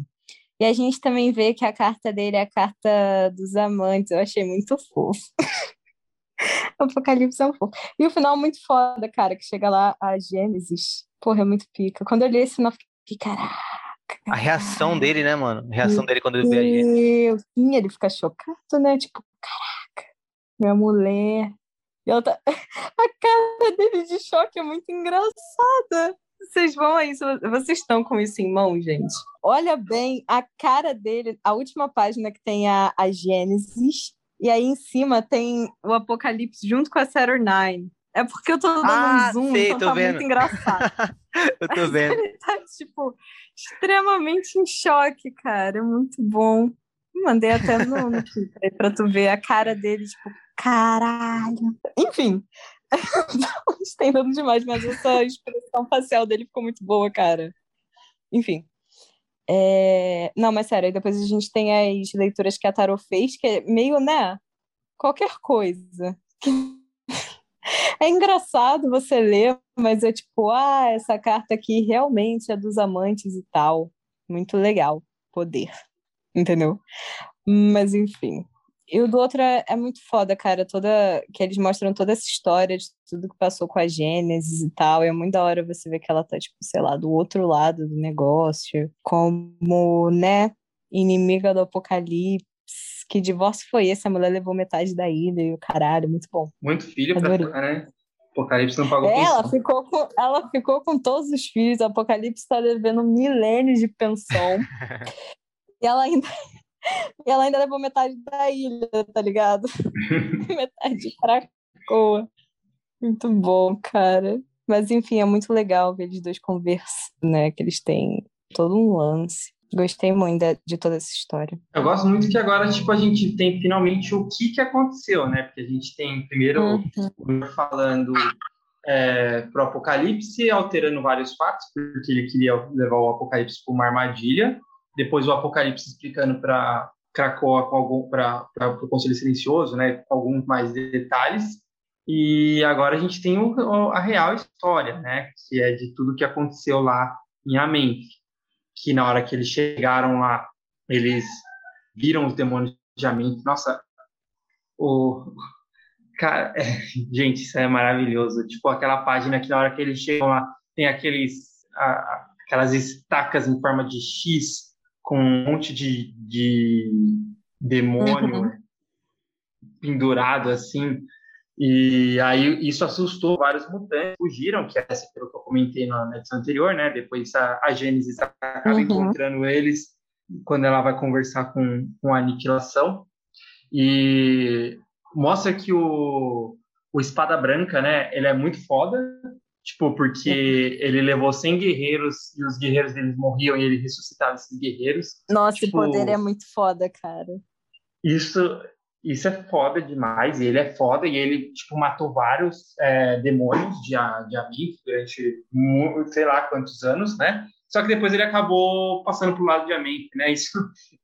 E a gente também vê que a carta dele é a carta dos amantes, eu achei muito fofo. Apocalipse é um fofo. E o final é muito foda, cara, que chega lá a Gênesis. Porra, é muito pica. Quando eu li esse final, fiquei, caraca. A reação dele, né, mano? A reação dele quando ele vê a Gênesis. Sim, ele fica chocado, né? Tipo, caraca, minha mulher. E ela tá... A cara dele de choque é muito engraçada. Vocês vão aí, vocês estão com isso em mão, gente. Olha bem a cara dele, a última página que tem a, a Gênesis e aí em cima tem o Apocalipse junto com a Saturn Nine. É porque eu tô dando ah, um zoom, sei, então tá vendo. muito engraçado. eu tô vendo. Ele tá, tipo, extremamente em choque, cara. É muito bom. Mandei até no, no Twitter pra tu ver a cara dele, tipo, caralho. Enfim, não estendendo demais, mas essa expressão facial dele ficou muito boa, cara. Enfim, é... Não, mas sério, aí depois a gente tem as leituras que a Tarot fez, que é meio, né? Qualquer coisa. É engraçado você ler, mas é tipo, ah, essa carta aqui realmente é dos amantes e tal. Muito legal. Poder. Entendeu? Mas enfim. E o do outro é, é, muito foda, cara. Toda, que eles mostram toda essa história de tudo que passou com a Gênesis e tal. E é muito da hora você ver que ela tá, tipo, sei lá, do outro lado do negócio. Como, né, inimiga do apocalipse. Que divórcio foi esse? A mulher levou metade da ilha e o caralho, muito bom. Muito filho pra ficar, né? Apocalipse não pagou é, ela ficou com Ela ficou com todos os filhos. O Apocalipse tá devendo milênios de pensão. e ela ainda e ela ainda levou metade da ilha, tá ligado? metade de Cracoa. Muito bom, cara. Mas enfim, é muito legal ver eles dois conversando, né? Que eles têm todo um lance. Gostei muito de, de, toda essa história. Eu gosto muito que agora, tipo, a gente tem finalmente o que que aconteceu, né? Porque a gente tem primeiro uhum. falando é, pro Apocalipse, alterando vários fatos, porque ele queria levar o Apocalipse para uma armadilha depois o Apocalipse explicando para Krakoa com algum para o Conselho Silencioso, né, com alguns mais detalhes. E agora a gente tem o, a real história, né, que é de tudo que aconteceu lá em Amém, que na hora que eles chegaram lá, eles viram os demônios de Amém. Nossa, o cara, é, gente, isso é maravilhoso. Tipo aquela página que na hora que eles chegam lá tem aqueles a, aquelas estacas em forma de X com um monte de, de demônio uhum. pendurado assim. E aí isso assustou vários mutantes, fugiram, que é pelo que eu comentei na edição anterior, né? Depois a, a Gênesis acaba uhum. encontrando eles quando ela vai conversar com, com a aniquilação. E mostra que o, o Espada Branca, né? Ele é muito foda, Tipo, porque ele levou 100 guerreiros e os guerreiros deles morriam e ele ressuscitava esses guerreiros. Nossa, tipo, o poder é muito foda, cara. Isso, isso é foda demais. E ele é foda e ele, tipo, matou vários é, demônios de, de Amif durante, sei lá quantos anos, né? Só que depois ele acabou passando pro lado de Amém, né? Isso,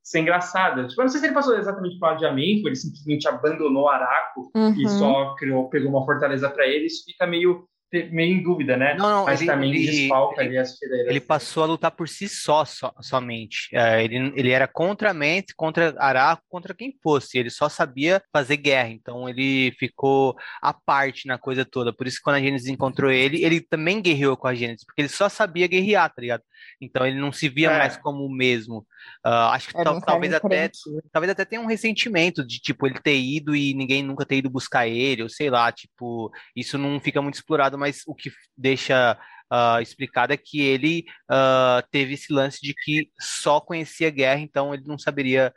isso é engraçado. Tipo, eu não sei se ele passou exatamente pro lado de ou ele simplesmente abandonou Araco uhum. e só criou, pegou uma fortaleza para ele. Isso fica meio meio em dúvida, né? Não, não, Mas ele, também ele, desfalca ele, ali as fileiras. Ele passou a lutar por si só, so, somente. É, ele, ele era contra a mente, contra Araco, contra quem fosse. Ele só sabia fazer guerra. Então ele ficou à parte na coisa toda. Por isso, quando a Gênesis encontrou ele, ele também guerreou com a Gênesis, porque ele só sabia guerrear, tá ligado? Então ele não se via é. mais como o mesmo. Uh, acho que tal, talvez até talvez até tenha um ressentimento de tipo ele ter ido e ninguém nunca ter ido buscar ele, ou sei lá, tipo, isso não fica muito explorado, mas o que deixa uh, explicado é que ele uh, teve esse lance de que só conhecia guerra, então ele não saberia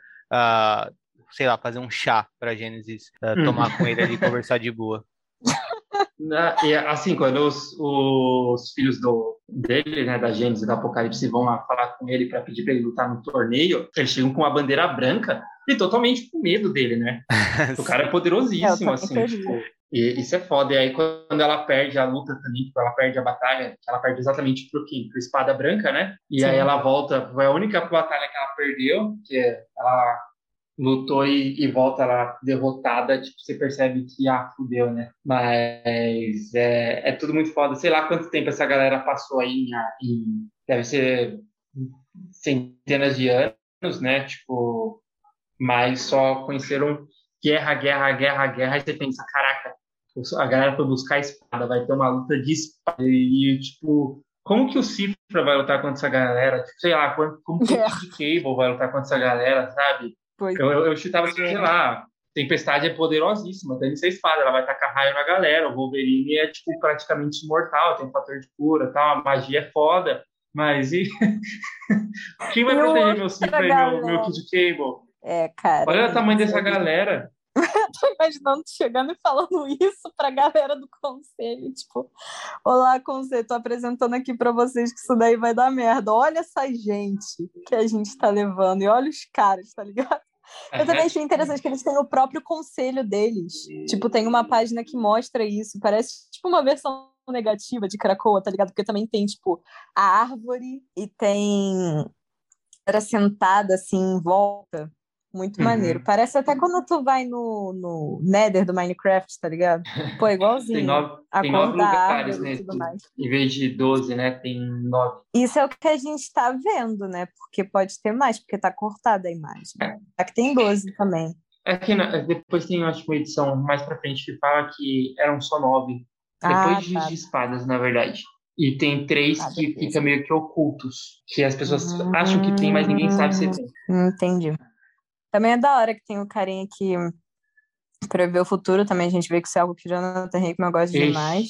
sei lá, fazer um chá para Gênesis, hum. tomar com ele ali e conversar de boa. e assim, quando os, os filhos do, dele, né, da Gênesis e do Apocalipse, vão lá falar com ele para pedir para ele lutar no torneio, eles chegam com uma bandeira branca e totalmente com medo dele, né? o cara é poderosíssimo, assim, tipo, e isso é foda. E aí, quando ela perde a luta também, tipo, ela perde a batalha, ela perde exatamente pro quem? Pro Espada Branca, né? E Sim. aí ela volta, foi a única batalha que ela perdeu, que ela lutou e, e, volta lá derrotada, tipo, você percebe que, ah, fudeu, né? Mas é, é tudo muito foda. Sei lá quanto tempo essa galera passou aí em, em deve ser centenas de anos, né? Tipo, mas só conheceram guerra, guerra, guerra, guerra, e você pensa, caraca, a galera foi buscar a espada, vai ter uma luta de espada, e, tipo, como que o Cifra vai lutar contra essa galera? Tipo, sei lá, como, como que o Cable vai lutar contra essa galera, sabe? Pois. Eu, eu, eu chutava assim, sei lá, Tempestade é poderosíssima, tem essa espada, ela vai tacar raio na galera. O Wolverine é, tipo, praticamente imortal, tem um fator de cura, tal, a magia é foda. Mas e... quem vai proteger meu Cifra e meu, meu Kid Cable? É, cara. Olha o tamanho dessa galera. tô imaginando chegando e falando isso pra galera do conselho, tipo, olá, conselho, tô apresentando aqui para vocês que isso daí vai dar merda. Olha essa gente que a gente tá levando e olha os caras, tá ligado? Eu também achei interessante que eles têm o próprio conselho deles. Tipo, tem uma página que mostra isso. Parece tipo uma versão negativa de Krakoa, tá ligado? Porque também tem, tipo, a árvore e tem era sentada assim em volta. Muito uhum. maneiro. Parece até quando tu vai no, no Nether do Minecraft, tá ligado? Pô, é igualzinho. tem nove, tem nove lugares, né? Em vez de 12, né? Tem nove. Isso é o que a gente tá vendo, né? Porque pode ter mais, porque tá cortada a imagem. É. Aqui tem 12 também. É que depois tem, acho uma edição mais pra frente que fala que eram só nove. Depois ah, de, tá. de espadas, na verdade. E tem três ah, que ficam meio que ocultos. Que as pessoas hum, acham que tem, mas ninguém sabe se tem. Entendi. Também é da hora que tem o carinha que prever o futuro. Também a gente vê que isso é algo que o Jonathan Hickman gosta Ixi. demais.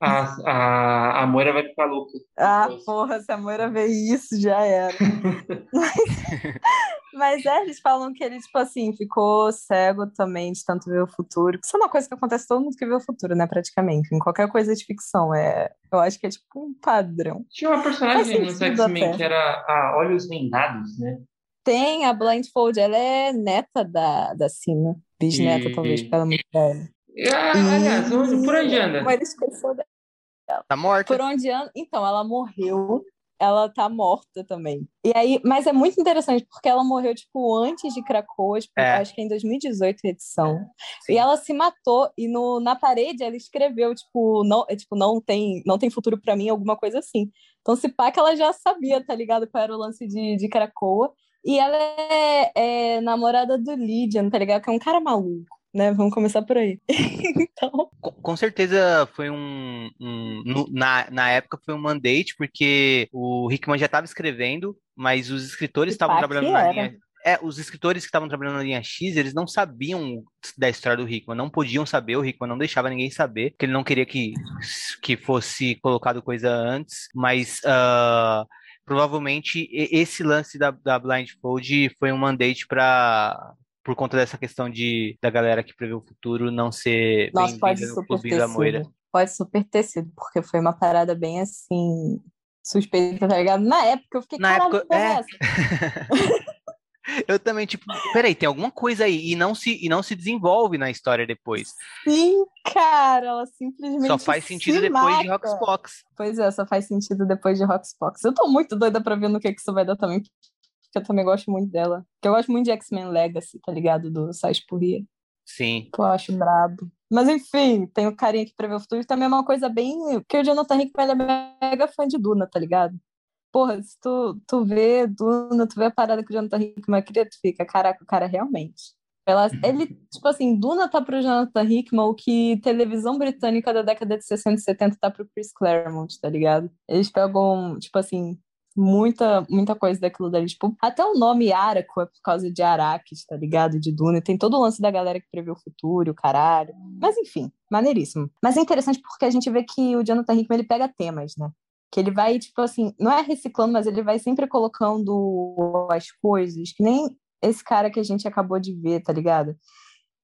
A, a, a Moira vai ficar louca. Ah, porra, se a Moira ver isso, já era. mas, mas é, eles falam que ele, tipo assim, ficou cego também de tanto ver o futuro. Isso é uma coisa que acontece todo mundo que vê o futuro, né, praticamente. Em qualquer coisa de ficção. É, eu acho que é tipo um padrão. Tinha uma personagem no X-Men que era a Olhos Vendados, né? Tem, a Blindfold, ela é neta da, da Sina. Bisneta, e... talvez, pela muito velha. Ah, aliás, por onde anda? Mas esqueceu dela. Tá morta? Por onde anda? Então, ela morreu. Ela tá morta também. E aí, mas é muito interessante, porque ela morreu, tipo, antes de Krakoa, tipo, é. acho que em 2018 edição. Sim. E ela se matou, e no, na parede ela escreveu, tipo, não, é, tipo, não tem, não tem futuro para mim, alguma coisa assim. Então, se pá que ela já sabia, tá ligado? Qual era o lance de, de Krakoa. E ela é, é namorada do Lydian, tá ligado? Que é um cara maluco né? Vamos começar por aí. então... Com, com, certeza foi um, um no, na, na época foi um mandate, porque o Hickman já estava escrevendo, mas os escritores estavam trabalhando na linha. É, os escritores que estavam trabalhando na linha X, eles não sabiam da história do Hickman, não podiam saber, o Hickman não deixava ninguém saber, porque ele não queria que, que fosse colocado coisa antes, mas uh, provavelmente esse lance da, da Blindfold foi um mandate para por conta dessa questão de da galera que prevê o futuro não ser Nossa, pode super ter sido. Pode super ter sido, porque foi uma parada bem assim suspeita, tá ligado? Na época eu fiquei, Na época, é... Eu também, tipo, peraí, tem alguma coisa aí e não se, e não se desenvolve na história depois. Sim, cara, ela simplesmente. Só faz sentido depois mata. de Roxbox. Pois é, só faz sentido depois de Roxbox. Eu tô muito doida pra ver no que, que isso vai dar também, que eu também gosto muito dela. Que eu gosto muito de X-Men Legacy, tá ligado? Do Sais Purria. Sim. Que eu acho brabo. Mas enfim, tem o carinha que prevê o futuro. E também é uma coisa bem. Porque o Jonathan Hickman é mega fã de Duna, tá ligado? Porra, se tu, tu vê Duna, tu vê a parada que o Jonathan Hickman cria, tu fica, caraca, o cara realmente. Ela, ele, tipo assim, Duna tá pro Jonathan Hickman o que televisão britânica da década de 60 e 70 tá pro Chris Claremont, tá ligado? Eles pegam, tipo assim, muita, muita coisa daquilo dali. Tipo, até o nome Araco é por causa de Araques, tá ligado? De Duna. Tem todo o lance da galera que prevê o futuro, o caralho. Mas enfim, maneiríssimo. Mas é interessante porque a gente vê que o Jonathan Hickman, ele pega temas, né? Que ele vai, tipo assim, não é reciclando, mas ele vai sempre colocando as coisas, que nem esse cara que a gente acabou de ver, tá ligado?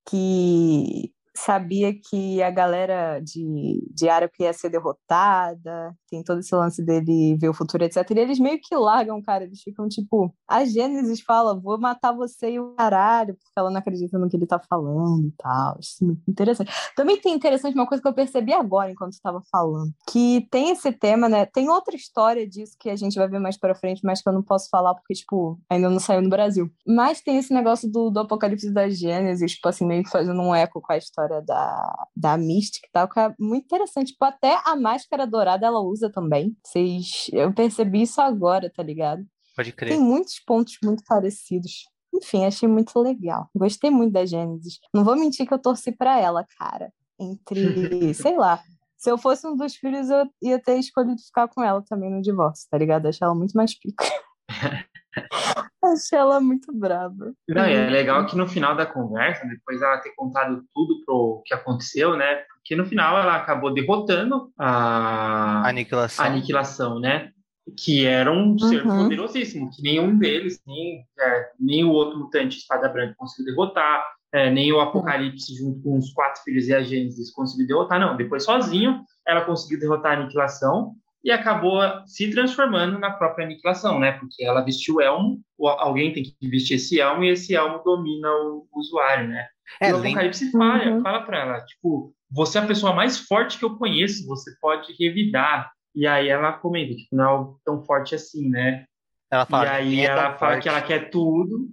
Que sabia que a galera de, de Araco ia ser derrotada, tem todo esse lance dele ver o futuro, etc. E eles meio que largam, cara, eles ficam tipo. A Gênesis fala: vou matar você e o caralho, porque ela não acredita no que ele tá falando e tal. Isso é muito interessante. Também tem interessante uma coisa que eu percebi agora enquanto estava falando: que tem esse tema, né? Tem outra história disso que a gente vai ver mais pra frente, mas que eu não posso falar porque, tipo, ainda não saiu no Brasil. Mas tem esse negócio do, do apocalipse da Gênesis, tipo assim, meio que fazendo um eco com a história história da, da Mystic e tal, que é muito interessante. Tipo, até a máscara dourada ela usa também. Vocês... Eu percebi isso agora, tá ligado? Pode crer. Tem muitos pontos muito parecidos. Enfim, achei muito legal. Gostei muito da Gênesis. Não vou mentir que eu torci para ela, cara. Entre, sei lá. Se eu fosse um dos filhos, eu ia ter escolhido ficar com ela também no divórcio, tá ligado? Achei ela muito mais pica. Achei ela muito brava. Não, é legal que no final da conversa, depois ela ter contado tudo pro que aconteceu, né? Porque no final ela acabou derrotando a aniquilação, a aniquilação né? Que era um uhum. ser poderosíssimo, que nenhum deles, nem, é, nem o outro mutante Espada Branca conseguiu derrotar, é, nem o Apocalipse junto com os quatro filhos e a Gênesis conseguiu derrotar, não. Depois, sozinho, ela conseguiu derrotar a aniquilação e acabou se transformando na própria aniquilação, né? Porque ela vestiu o elmo, alguém tem que vestir esse elmo e esse elmo domina o usuário, né? É, e o Apocalipse fala, uhum. fala para ela, tipo, você é a pessoa mais forte que eu conheço, você pode revidar. E aí ela comenta, tipo, não é tão forte assim, né? Ela fala, e aí é ela fala forte. que ela quer tudo.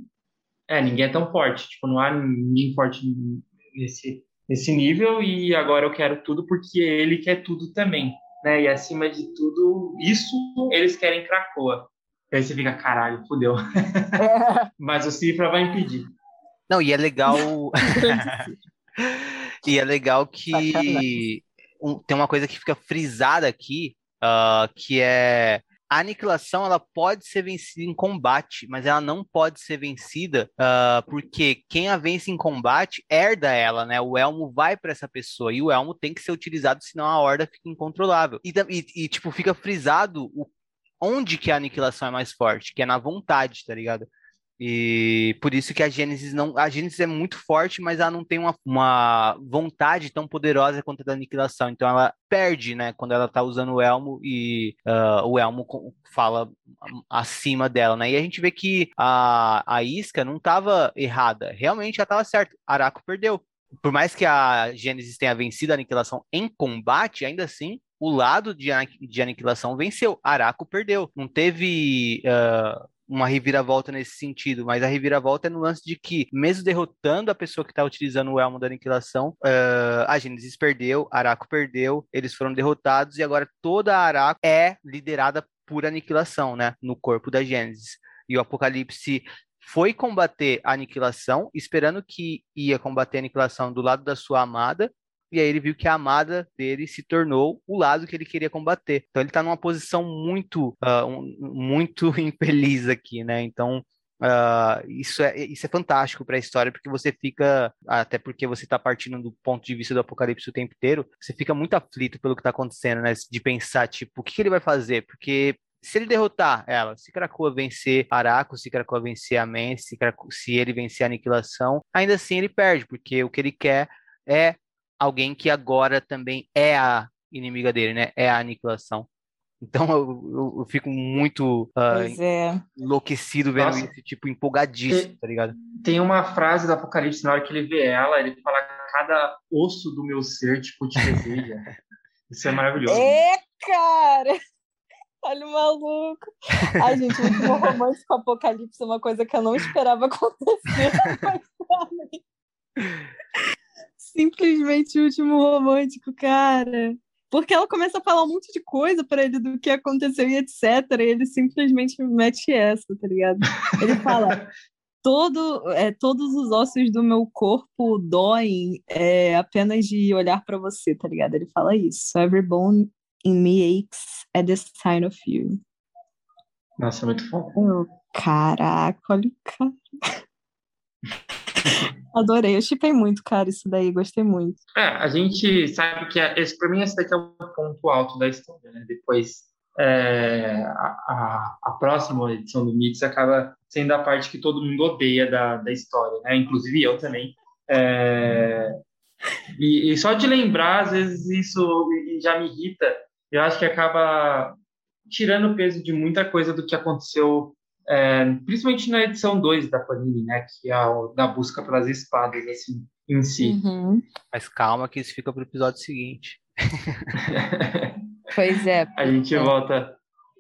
É, ninguém é tão forte, tipo, não há ninguém forte nesse, nesse nível e agora eu quero tudo porque ele quer tudo também né? E acima de tudo, isso eles querem Cracoa. Aí você fica, caralho, fudeu. É. Mas o Cifra vai impedir. Não, e é legal. e é legal que tem uma coisa que fica frisada aqui, uh, que é a aniquilação ela pode ser vencida em combate, mas ela não pode ser vencida uh, porque quem a vence em combate herda ela, né? O elmo vai para essa pessoa e o elmo tem que ser utilizado, senão a horda fica incontrolável. E, e, e tipo, fica frisado o, onde que a aniquilação é mais forte, que é na vontade, tá ligado? E por isso que a Gênesis não. A Gênesis é muito forte, mas ela não tem uma, uma vontade tão poderosa quanto a da aniquilação. Então ela perde, né? Quando ela tá usando o elmo e uh, o elmo fala acima dela, né? E a gente vê que a, a isca não estava errada. Realmente ela estava certa. Araco perdeu. Por mais que a Gênesis tenha vencido a aniquilação em combate, ainda assim, o lado de, de aniquilação venceu. Araco perdeu. Não teve. Uh, uma reviravolta nesse sentido, mas a reviravolta é no lance de que, mesmo derrotando a pessoa que está utilizando o elmo da aniquilação, uh, a Gênesis perdeu, Araco perdeu, eles foram derrotados e agora toda a Araco é liderada por aniquilação, né, no corpo da Gênesis. E o Apocalipse foi combater a aniquilação, esperando que ia combater a aniquilação do lado da sua amada, e aí ele viu que a amada dele se tornou o lado que ele queria combater. Então ele está numa posição muito, uh, um, muito infeliz aqui, né? Então Uh, isso, é, isso é fantástico para a história, porque você fica, até porque você está partindo do ponto de vista do apocalipse o tempo inteiro, você fica muito aflito pelo que está acontecendo, né? De pensar, tipo, o que, que, ele vai fazer? Porque se ele derrotar ela, se Krakoa vencer Araco, se Krakoa vencer a Men, se, se ele vencer a Aniquilação, ainda assim ele perde, porque o que ele quer é alguém que agora também é a inimiga dele, né? É a aniquilação. Então eu, eu, eu fico muito uh, é. enlouquecido vendo Nossa. isso, tipo, empolgadíssimo, tá ligado? Tem uma frase do Apocalipse, na hora que ele vê ela, ele fala, cada osso do meu ser, tipo, te deseja. isso é maravilhoso. É, cara! Olha o maluco. Ai, gente, o último romance com o Apocalipse é uma coisa que eu não esperava acontecer, mas simplesmente o último romântico, cara. Porque ela começa a falar um monte de coisa para ele do que aconteceu e etc. E ele simplesmente mete essa, tá ligado? Ele fala: Todo, é, todos os ossos do meu corpo doem é, apenas de olhar para você, tá ligado? Ele fala isso. Every bone in me aches at the sign of you. Nossa, muito bom. caraca, olha o cara. Adorei, eu chipei muito, cara, isso daí, gostei muito. É, a gente sabe que esse, pra mim esse daqui é o ponto alto da história, né? Depois é, a, a, próxima edição do Mix acaba sendo a parte que todo mundo odeia da, da história, né? Inclusive eu também. É, e, e, só de lembrar, às vezes isso já me irrita. Eu acho que acaba tirando o peso de muita coisa do que aconteceu é, principalmente na edição 2 da Panini, né, que é a da busca pelas espadas, assim, em si. Uhum. Mas calma que isso fica para o episódio seguinte. pois é. A gente volta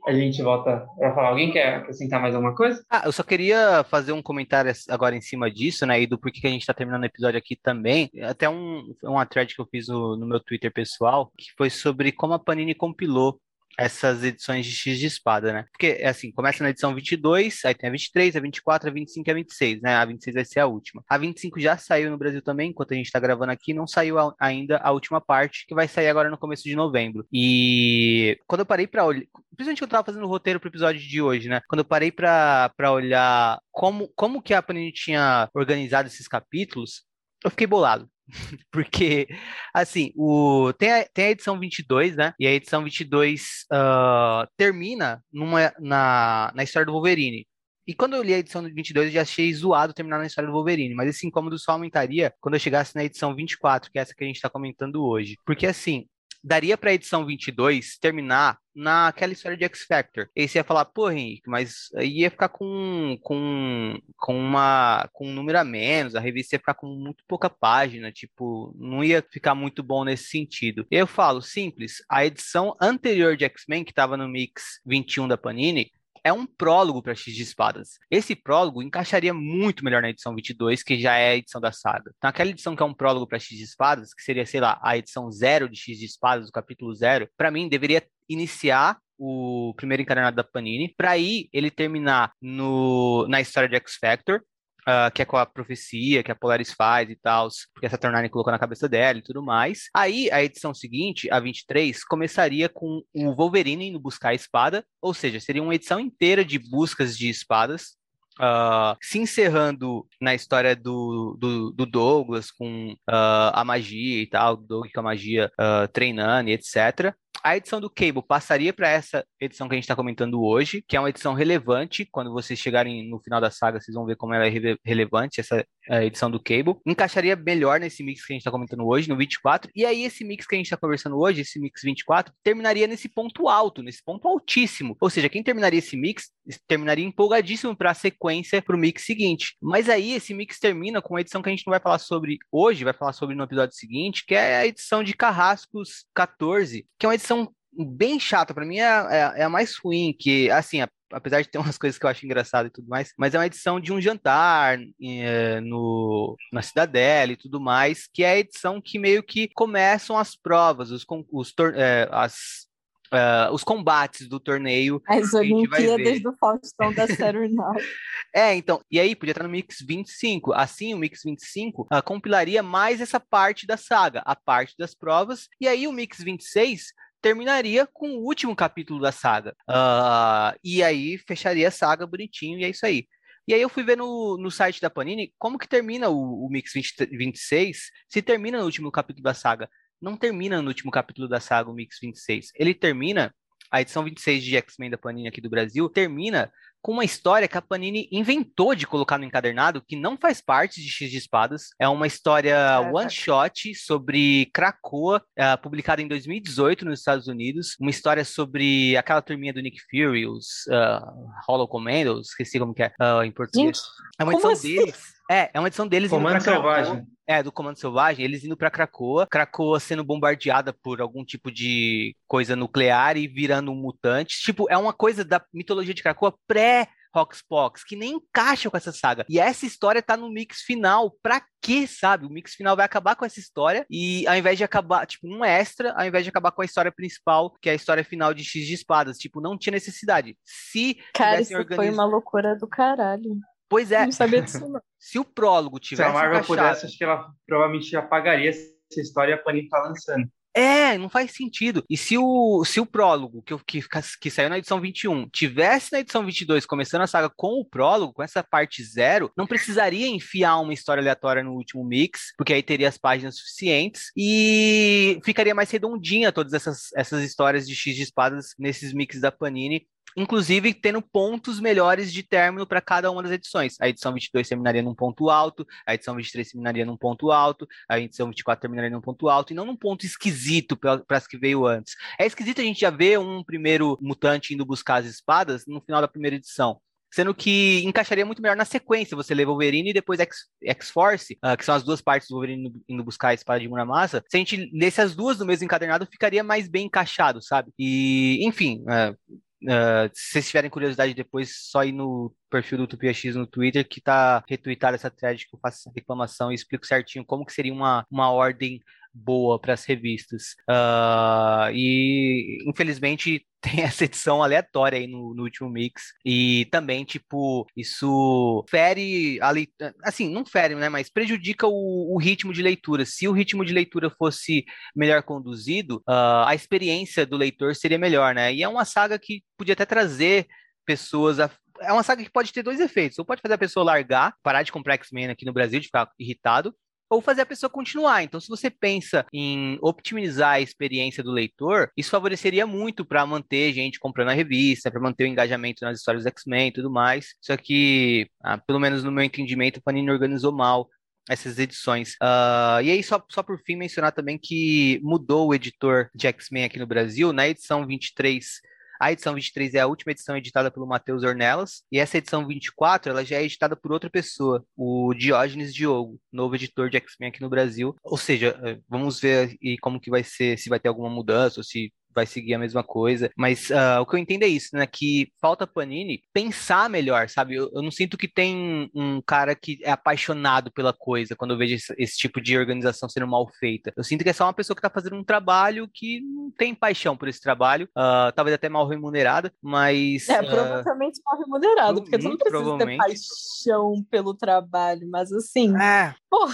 a gente volta para falar. Alguém quer acrescentar mais alguma coisa? Ah, eu só queria fazer um comentário agora em cima disso, né? E do porquê que a gente está terminando o episódio aqui também. Até um, uma thread que eu fiz no, no meu Twitter pessoal, que foi sobre como a Panini compilou essas edições de X de espada, né? Porque, é assim, começa na edição 22, aí tem a 23, a 24, a 25 e a 26, né? A 26 vai ser a última. A 25 já saiu no Brasil também, enquanto a gente tá gravando aqui, não saiu a, ainda a última parte, que vai sair agora no começo de novembro. E quando eu parei pra olhar, principalmente que eu tava fazendo o roteiro pro episódio de hoje, né? Quando eu parei pra, pra olhar como, como que a Panini tinha organizado esses capítulos, eu fiquei bolado. Porque, assim, o, tem, a, tem a edição 22, né? E a edição 22 uh, ah, termina numa, na, na história do Wolverine. E quando eu li a edição 22, eu já achei zoado terminar na história do Wolverine, mas esse incômodo só aumentaria quando eu chegasse na edição 24, que é essa que a gente está comentando hoje. Porque, assim, daria para a edição 22 terminar naquela história de X Factor. E você ia falar, pô, Henrique, mas ia ficar com, com, com, uma, com um número a menos, a revista ia ficar com muito pouca página, tipo, não ia ficar muito bom nesse sentido. Eu falo, simples, a edição anterior de X-Men, que estava no Mix 21 da Panini, é um prólogo para X de Espadas. Esse prólogo encaixaria muito melhor na edição 22, que já é a edição da saga. Então, aquela edição que é um prólogo para X de Espadas, que seria, sei lá, a edição zero de X de Espadas, o capítulo zero, para mim deveria iniciar o primeiro encarnado da Panini, para aí ele terminar no, na história de X Factor, Uh, que é com a profecia que a Polaris faz e tal, porque essa Saturn colocou na cabeça dela e tudo mais. Aí, a edição seguinte, a 23, começaria com o Wolverine indo buscar a espada, ou seja, seria uma edição inteira de buscas de espadas, Uh, se encerrando na história do, do, do Douglas com uh, a magia e tal, Doug com a magia uh, treinando e etc a edição do Cable passaria para essa edição que a gente está comentando hoje, que é uma edição relevante. Quando vocês chegarem no final da saga, vocês vão ver como ela é re relevante, essa edição do Cable. Encaixaria melhor nesse mix que a gente está comentando hoje, no 24. E aí, esse mix que a gente está conversando hoje, esse mix 24, terminaria nesse ponto alto, nesse ponto altíssimo. Ou seja, quem terminaria esse mix terminaria empolgadíssimo para a sequência para o mix seguinte. Mas aí, esse mix termina com a edição que a gente não vai falar sobre hoje, vai falar sobre no episódio seguinte, que é a edição de Carrascos 14, que é uma edição bem chata, para mim é, é, é, a mais ruim, que, assim, apesar de ter umas coisas que eu acho engraçado e tudo mais, mas é uma edição de um jantar é, no, na Cidadela e tudo mais, que é a edição que meio que começam as provas, os, os é, as Uh, os combates do torneio. As Olimpíadas do Faustão da Saturday É, então, e aí podia estar no Mix 25. Assim, o Mix 25 uh, compilaria mais essa parte da saga, a parte das provas, e aí o Mix 26 terminaria com o último capítulo da saga. Uh, e aí fecharia a saga bonitinho, e é isso aí. E aí eu fui ver no, no site da Panini como que termina o, o Mix 20, 26, se termina no último capítulo da saga. Não termina no último capítulo da saga o Mix 26. Ele termina, a edição 26 de X-Men da Panini aqui do Brasil, termina com uma história que a Panini inventou de colocar no encadernado, que não faz parte de X de Espadas. É uma história one-shot sobre Krakoa, uh, publicada em 2018 nos Estados Unidos. Uma história sobre aquela turminha do Nick Fury, os uh, Hollow Commandos, esqueci como que é uh, em português. Gente, é uma edição assim? deles. É, é uma edição deles. Comando Selvagem. É, do Comando Selvagem, eles indo para Krakoa, Krakoa sendo bombardeada por algum tipo de coisa nuclear e virando um mutante. Tipo, é uma coisa da mitologia de Krakoa pré Roxbox, que nem encaixa com essa saga. E essa história tá no mix final. Pra quê, sabe? O mix final vai acabar com essa história e ao invés de acabar, tipo, um extra, ao invés de acabar com a história principal, que é a história final de X de Espadas, tipo, não tinha necessidade. Se Cara, isso organiz... foi uma loucura do caralho. Pois é. Não sabia disso, não. Se o prólogo tivesse. Se a Marvel encaixado... pudesse, acho que ela provavelmente apagaria essa história e a Panini tá lançando. É, não faz sentido. E se o, se o prólogo, que, que, que saiu na edição 21, tivesse na edição 22, começando a saga com o prólogo, com essa parte zero, não precisaria enfiar uma história aleatória no último mix, porque aí teria as páginas suficientes e ficaria mais redondinha todas essas, essas histórias de X de espadas nesses mix da Panini inclusive tendo pontos melhores de término para cada uma das edições. A edição 22 terminaria num ponto alto, a edição 23 terminaria num ponto alto, a edição 24 terminaria num ponto alto, e não num ponto esquisito para as que veio antes. É esquisito a gente já ver um primeiro mutante indo buscar as espadas no final da primeira edição sendo que encaixaria muito melhor na sequência. Você lê Wolverine e depois X-Force, uh, que são as duas partes do Wolverine indo buscar a espada de Muramasa. Se a gente lesse as duas no mesmo encadernado, ficaria mais bem encaixado, sabe? E, enfim, uh, Uh, se vocês tiverem curiosidade depois, só ir no perfil do Utopia X no Twitter, que tá retweetado essa thread que eu faço essa reclamação e explico certinho como que seria uma, uma ordem boa para as revistas. Uh, e infelizmente tem essa edição aleatória aí no, no, último mix. E também, tipo, isso fere a leitura. Assim, não fere, né? Mas prejudica o, o, ritmo de leitura. Se o ritmo de leitura fosse melhor conduzido, uh, a experiência do leitor seria melhor, né? E é uma saga que podia até trazer pessoas a, é uma saga que pode ter dois efeitos. Ou pode fazer a pessoa largar, parar de comprar X-Men aqui no Brasil, de ficar irritado, ou fazer a pessoa continuar. Então, se você pensa em optimizar a experiência do leitor, isso favoreceria muito para manter gente comprando a revista, para manter o engajamento nas histórias do X-Men e tudo mais. Só que, ah, pelo menos no meu entendimento, o Panini organizou mal essas edições. Uh, e aí, só, só por fim, mencionar também que mudou o editor de X-Men aqui no Brasil. Na edição 23 a edição 23 é a última edição editada pelo Matheus Ornelas, e essa edição 24 ela já é editada por outra pessoa, o Diógenes Diogo, novo editor de X-Men aqui no Brasil. Ou seja, eh, vamos ver e como que vai ser, se vai ter alguma mudança, ou se vai seguir a mesma coisa. Mas uh, o que eu entendo é isso, né? Que falta Panini pensar melhor, sabe? Eu, eu, não sinto que tem um cara que é apaixonado pela coisa quando eu vejo esse, esse, tipo de organização sendo mal feita. Eu sinto que é só uma pessoa que tá fazendo um trabalho que não tem paixão por esse trabalho, uh, talvez até mal remunerada, mas. É, uh, provavelmente mal remunerado, porque tu não precisa ter paixão pelo trabalho, mas assim. É. Porra.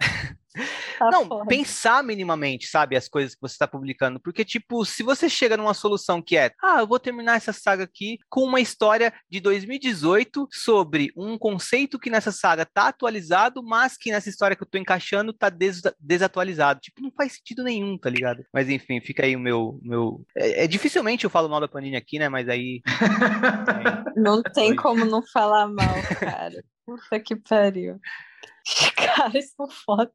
Tá não, foda. pensar minimamente, sabe, as coisas que você está publicando. Porque, tipo, se você chega numa solução que é, ah, eu vou terminar essa saga aqui com uma história de 2018 sobre um conceito que nessa saga tá atualizado, mas que nessa história que eu tô encaixando tá des desatualizado. Tipo, não faz sentido nenhum, tá ligado? Mas enfim, fica aí o meu. meu... É, é dificilmente eu falo mal da Panini aqui, né? Mas aí. não tem como não falar mal, cara. Puta que pariu. Cara, isso é foda.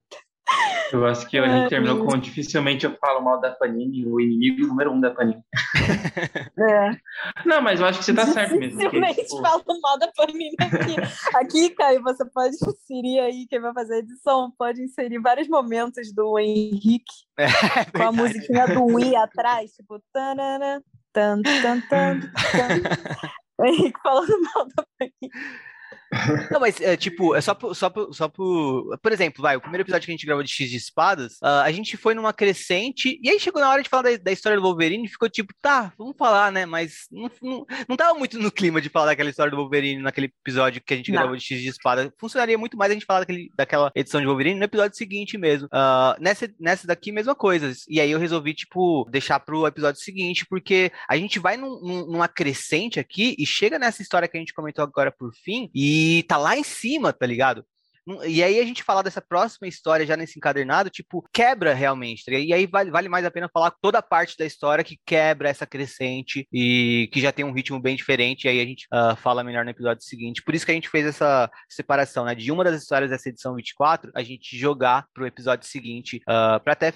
Eu acho que a gente terminou com dificilmente eu falo mal da Panini, o inimigo número um da Panini. É. Não, mas eu acho que você tá certo mesmo. Dificilmente tipo... falo mal da Panini aqui. Aqui, Caio, você pode inserir aí, quem vai fazer a edição, pode inserir vários momentos do Henrique é, com a musiquinha do Wii atrás, tipo, tanana, tan, tan, tan, tan. O Henrique falando mal da Panini. Não, mas é tipo, é só por, só por, só por. Por exemplo, vai, o primeiro episódio que a gente gravou de X de espadas, uh, a gente foi numa crescente, e aí chegou na hora de falar da, da história do Wolverine e ficou tipo, tá, vamos falar, né? Mas não, não, não tava muito no clima de falar daquela história do Wolverine naquele episódio que a gente não. gravou de X de espada. Funcionaria muito mais a gente falar daquele, daquela edição de Wolverine no episódio seguinte mesmo. Uh, nessa, nessa daqui, mesma coisa. E aí eu resolvi, tipo, deixar pro episódio seguinte, porque a gente vai num, numa crescente aqui e chega nessa história que a gente comentou agora por fim, e e tá lá em cima, tá ligado? E aí a gente falar dessa próxima história já nesse encadernado, tipo, quebra realmente. Tá e aí vale, vale mais a pena falar toda a parte da história que quebra essa crescente e que já tem um ritmo bem diferente. E aí a gente uh, fala melhor no episódio seguinte. Por isso que a gente fez essa separação, né? De uma das histórias dessa edição 24, a gente jogar pro episódio seguinte, uh, pra até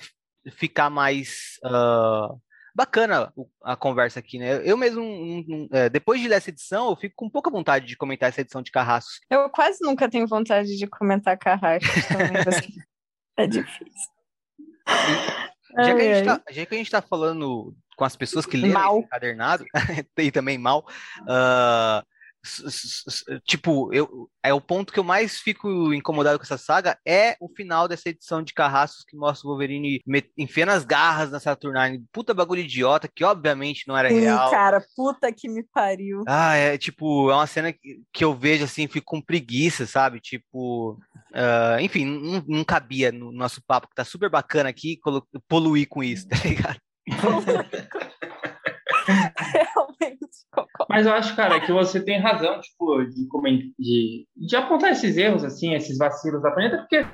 ficar mais. Uh, bacana a conversa aqui, né? Eu mesmo, é, depois de ler essa edição, eu fico com pouca vontade de comentar essa edição de Carrascos. Eu quase nunca tenho vontade de comentar Carrascos também. Assim. é difícil. já, que a gente tá, já que a gente tá falando com as pessoas que leram mal. esse encadernado, e também mal, uh, tipo, eu, é o ponto que eu mais fico incomodado com essa saga é o final dessa edição de Carrascos que mostra o Wolverine enfiando as garras na Saturnine. Puta bagulho idiota, que obviamente não era Sim, real. cara, puta que me pariu. Ah, é tipo, é uma cena que, que eu vejo assim, fico com preguiça, sabe? Tipo, uh, enfim, não, não, cabia no nosso papo que tá super bacana aqui poluir com isso, tá ligado? Mas eu acho, cara, que você tem razão, tipo, de, de, de apontar esses erros, assim, esses vacilos da planeta, porque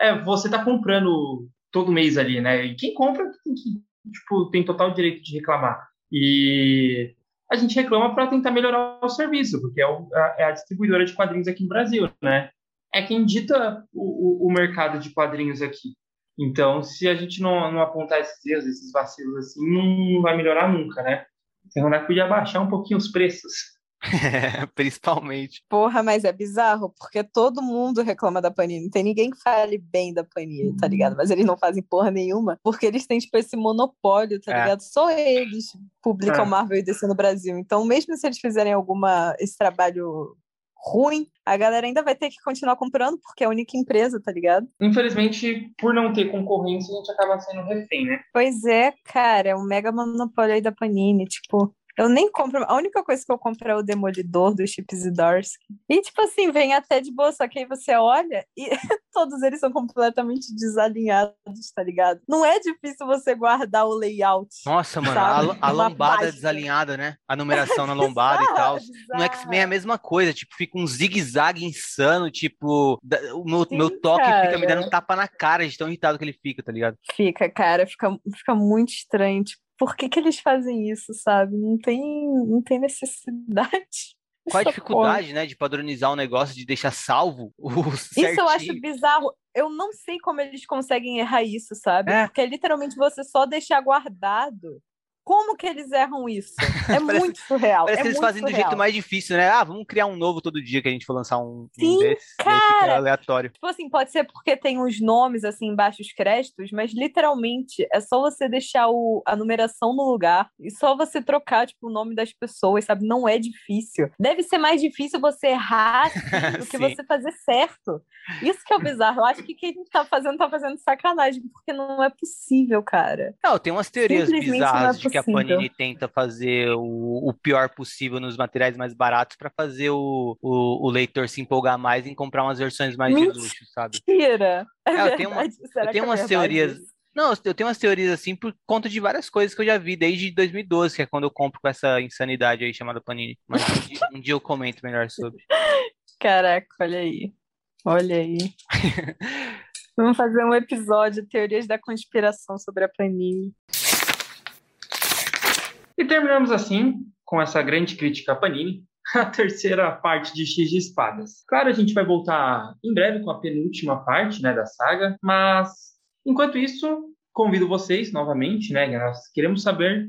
é, você tá comprando todo mês ali, né? E quem compra tem que, tipo, tem total direito de reclamar. E a gente reclama para tentar melhorar o serviço, porque é, o, é, a distribuidora de quadrinhos aqui no Brasil, né? É quem dita o, o, o mercado de quadrinhos aqui. Então, se a gente não, não apontar esses erros, esses vacilos assim, não vai melhorar nunca, né? Serra podia baixar um pouquinho os preços. É, principalmente. Porra, mas é bizarro, porque todo mundo reclama da Panini. Não tem ninguém que fale bem da Panini, tá ligado? Mas eles não fazem porra nenhuma, porque eles têm, tipo, esse monopólio, tá é. ligado? Só eles publicam é. Marvel e DC no Brasil. Então, mesmo se eles fizerem alguma esse trabalho ruim, a galera ainda vai ter que continuar comprando, porque é a única empresa, tá ligado? Infelizmente, por não ter concorrência, a gente acaba sendo refém, né? Pois é, cara, é um mega monopólio aí da Panini, tipo, eu nem compro. A única coisa que eu compro é o Demolidor do Chip Zdarsky. E, tipo assim, vem até de boa, só que aí você olha e todos eles são completamente desalinhados, tá ligado? Não é difícil você guardar o layout. Nossa, mano, sabe? a, a lombada desalinhada, né? A numeração na lombada e tal. No X-Men é a mesma coisa, tipo, fica um zigue-zague insano, tipo, o meu, Sim, meu toque cara. fica me dando um tapa na cara de tão irritado que ele fica, tá ligado? Fica, cara, fica, fica muito estranho, tipo, por que, que eles fazem isso, sabe? Não tem, não tem necessidade. Qual a dificuldade, porra. né, de padronizar um negócio, de deixar salvo o certinho. Isso eu acho bizarro. Eu não sei como eles conseguem errar isso, sabe? É. Porque é literalmente você só deixar guardado Como que eles erram isso? É parece, muito surreal. Parece é que eles fazem surreal. do jeito mais difícil, né? Ah, vamos criar um novo todo dia que a gente for lançar um, Sim, um desses. Cara, aleatório. Tipo assim, pode ser porque tem os nomes assim embaixo os créditos, mas literalmente é só você deixar o, a numeração no lugar e só você trocar tipo, o nome das pessoas, sabe? Não é difícil. Deve ser mais difícil você errar do que você fazer certo. Isso que é o bizarro. Eu acho que quem tá fazendo tá fazendo sacanagem, porque não é possível, cara. Não, tem umas teorias bizarras é de que a Panini tenta fazer o, o pior possível nos materiais mais baratos para fazer o, o, o, leitor se empolgar mais em comprar umas versões mais Mentira. de luxo, sabe? Mentira! É, é eu tenho, uma, eu tenho é umas teorias. Isso? Não, eu tenho umas teorias assim por conta de várias coisas que eu já vi desde 2012, que é quando eu compro com essa insanidade aí chamada Panini. Mas um dia, um dia eu comento melhor sobre. Caraca, olha aí. Olha aí. Vamos fazer um episódio Teorias da Conspiração sobre a Panini. E terminamos assim, com essa grande crítica Panini, a terceira parte de X de Espadas. Claro, a gente vai voltar em breve com a penúltima parte né, da saga, mas enquanto isso, convido vocês novamente, né? Nós queremos saber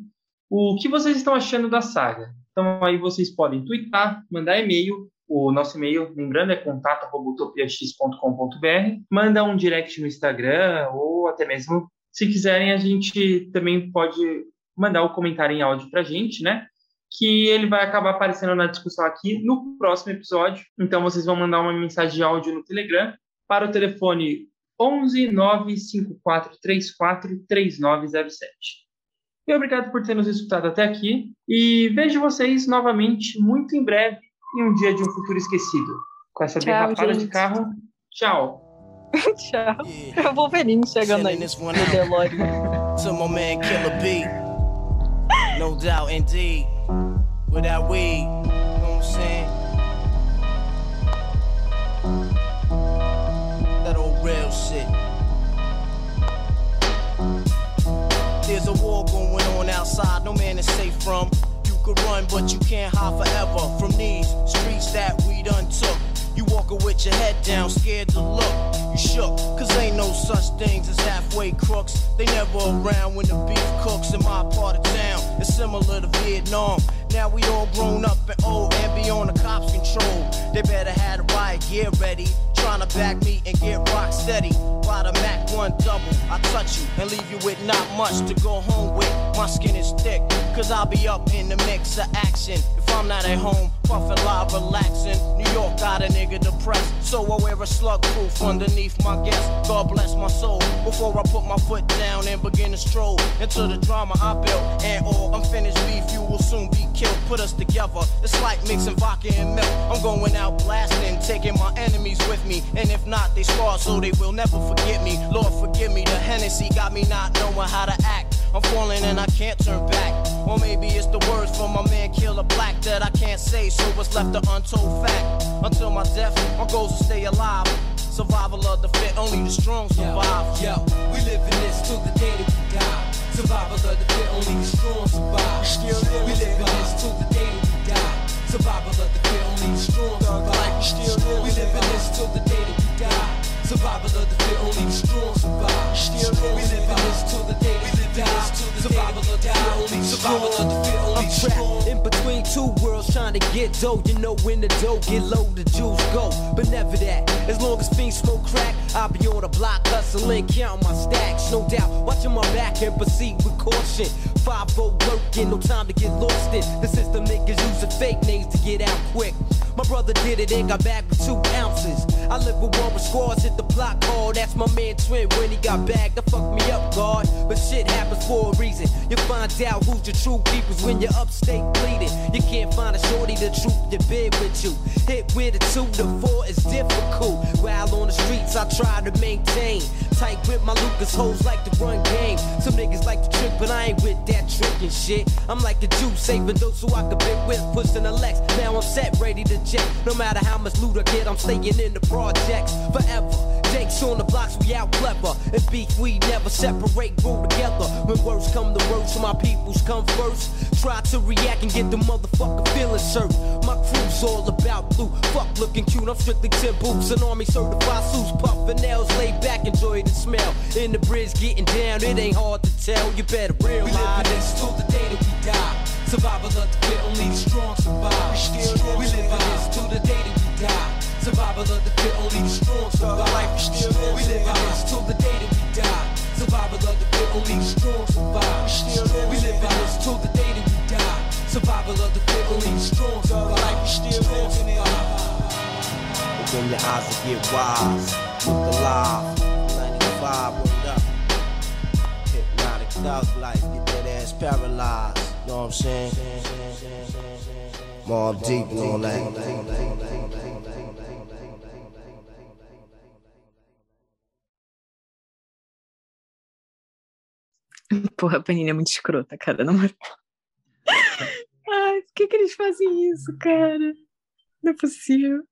o que vocês estão achando da saga. Então aí vocês podem twittar, mandar e-mail. O nosso e-mail, lembrando, é contato.utopiax.com.br. Manda um direct no Instagram ou até mesmo, se quiserem, a gente também pode mandar o um comentário em áudio para a gente, né? Que ele vai acabar aparecendo na discussão aqui no próximo episódio. Então vocês vão mandar uma mensagem de áudio no Telegram para o telefone 11 954 34 3907. E obrigado por ter nos escutado até aqui. E vejo vocês novamente muito em breve em um dia de um futuro esquecido. Com essa Tchau, derrapada gente. de carro. Tchau. Tchau. Eu vou Wolverine chegando aí no DeLorean. No doubt indeed. Without weed. You know what I'm saying? That old real shit. There's a war going on outside, no man is safe from. You could run, but you can't hide forever from these streets that we done took. You walking with your head down, scared to look. You shook, cause ain't no such things as halfway crooks. They never around when the beef cooks in my part of town. It's similar to Vietnam. Now we all grown up and old and beyond the cops' control. They better have the riot gear ready. Trying to back me and get rock steady. By the Mac 1 double, I touch you and leave you with not much to go home with. My skin is thick, cause I'll be up in the mix of action. If I'm not at home, puffin' live, relaxing. New York got a nigga depressed, so I wear a slug proof underneath my guest. God bless my soul. Before I put my foot down and begin to stroll into the drama I built. And all unfinished beef, you will soon be killed. Put us together, it's like mixing vodka and milk. I'm going out blasting, taking my enemies with me. And if not, they scar so they will never forget me. Lord, forgive me, the Hennessy got me not knowing how to act. I'm falling and I can't turn back. Or maybe it's the words from my man Killer Black that I can't say, so what's left an untold fact. Until my death, my goals to stay alive. Survival of the fit, only the strong survive. Yo, yo we live in this till the day that we die. Survival of the fit, only the strong survive. Still we live in this till the day that we die. Survival of the fit, only the strong survive. Still we live in this till the day that we die. Survival of the fit, only the strong survive. Still we live in this till the day we die. Survival of the fit, only survival of the fit, only strong. In between two worlds, trying to get dough. You know when the dough get low, the juice go. But never that. As long as fiends smoke crack, I'll be on the block hustling, counting my stacks. No doubt, watching my back and proceed with caution. 5 working, no time to get lost in. The system niggas using fake names to get out quick. My brother did it and got back with two ounces. I live with one with scores, hit the block hard. That's my man Twin when he got back. That fucked me up, God. But shit happens for a reason. You find out who's your true peoples when you're upstate bleeding. You can't find a shorty the truth your bed with you. Hit with a two to four is difficult. While on the streets, I try to maintain. Tight with my Lucas hoes like to run game. Some niggas like to trick, but I ain't with that tricking shit. I'm like a Jew, saving those who I could be with, pushing a Lex. Now I'm set, ready to jet. No matter how much loot I get, I'm staying in the projects forever. Jakes on the blocks, we out clever. And beef, we never separate, grow together. When words come to words, my peoples come first. Try to react and get the motherfucker feeling served. My crew's all about blue. Fuck looking cute, I'm strictly 10 boots. An army certified suits, puffin' nails, laid back, enjoy the smell. In the bridge, getting down, it ain't hard to tell. You better realize we live this till the day that we die. Survival of the fit, only the strong survive. We still we live this till the day that we die. Survival of the fit, only the strong survive. We still we live this till the day that we die. Survival of the fit, only the strong survive. We still we live this till the day that we die. Survival of the fit, only the strong survive. We still survive. Open your eyes to get wise. Look alive. 95, word up. Hypnotic thug life, get that ass paralyzed. Know what I'm saying? Mob deep and all that. Porra, a Panini é muito escrota, cara, na moral. Ai, por que, que eles fazem isso, cara? Não é possível.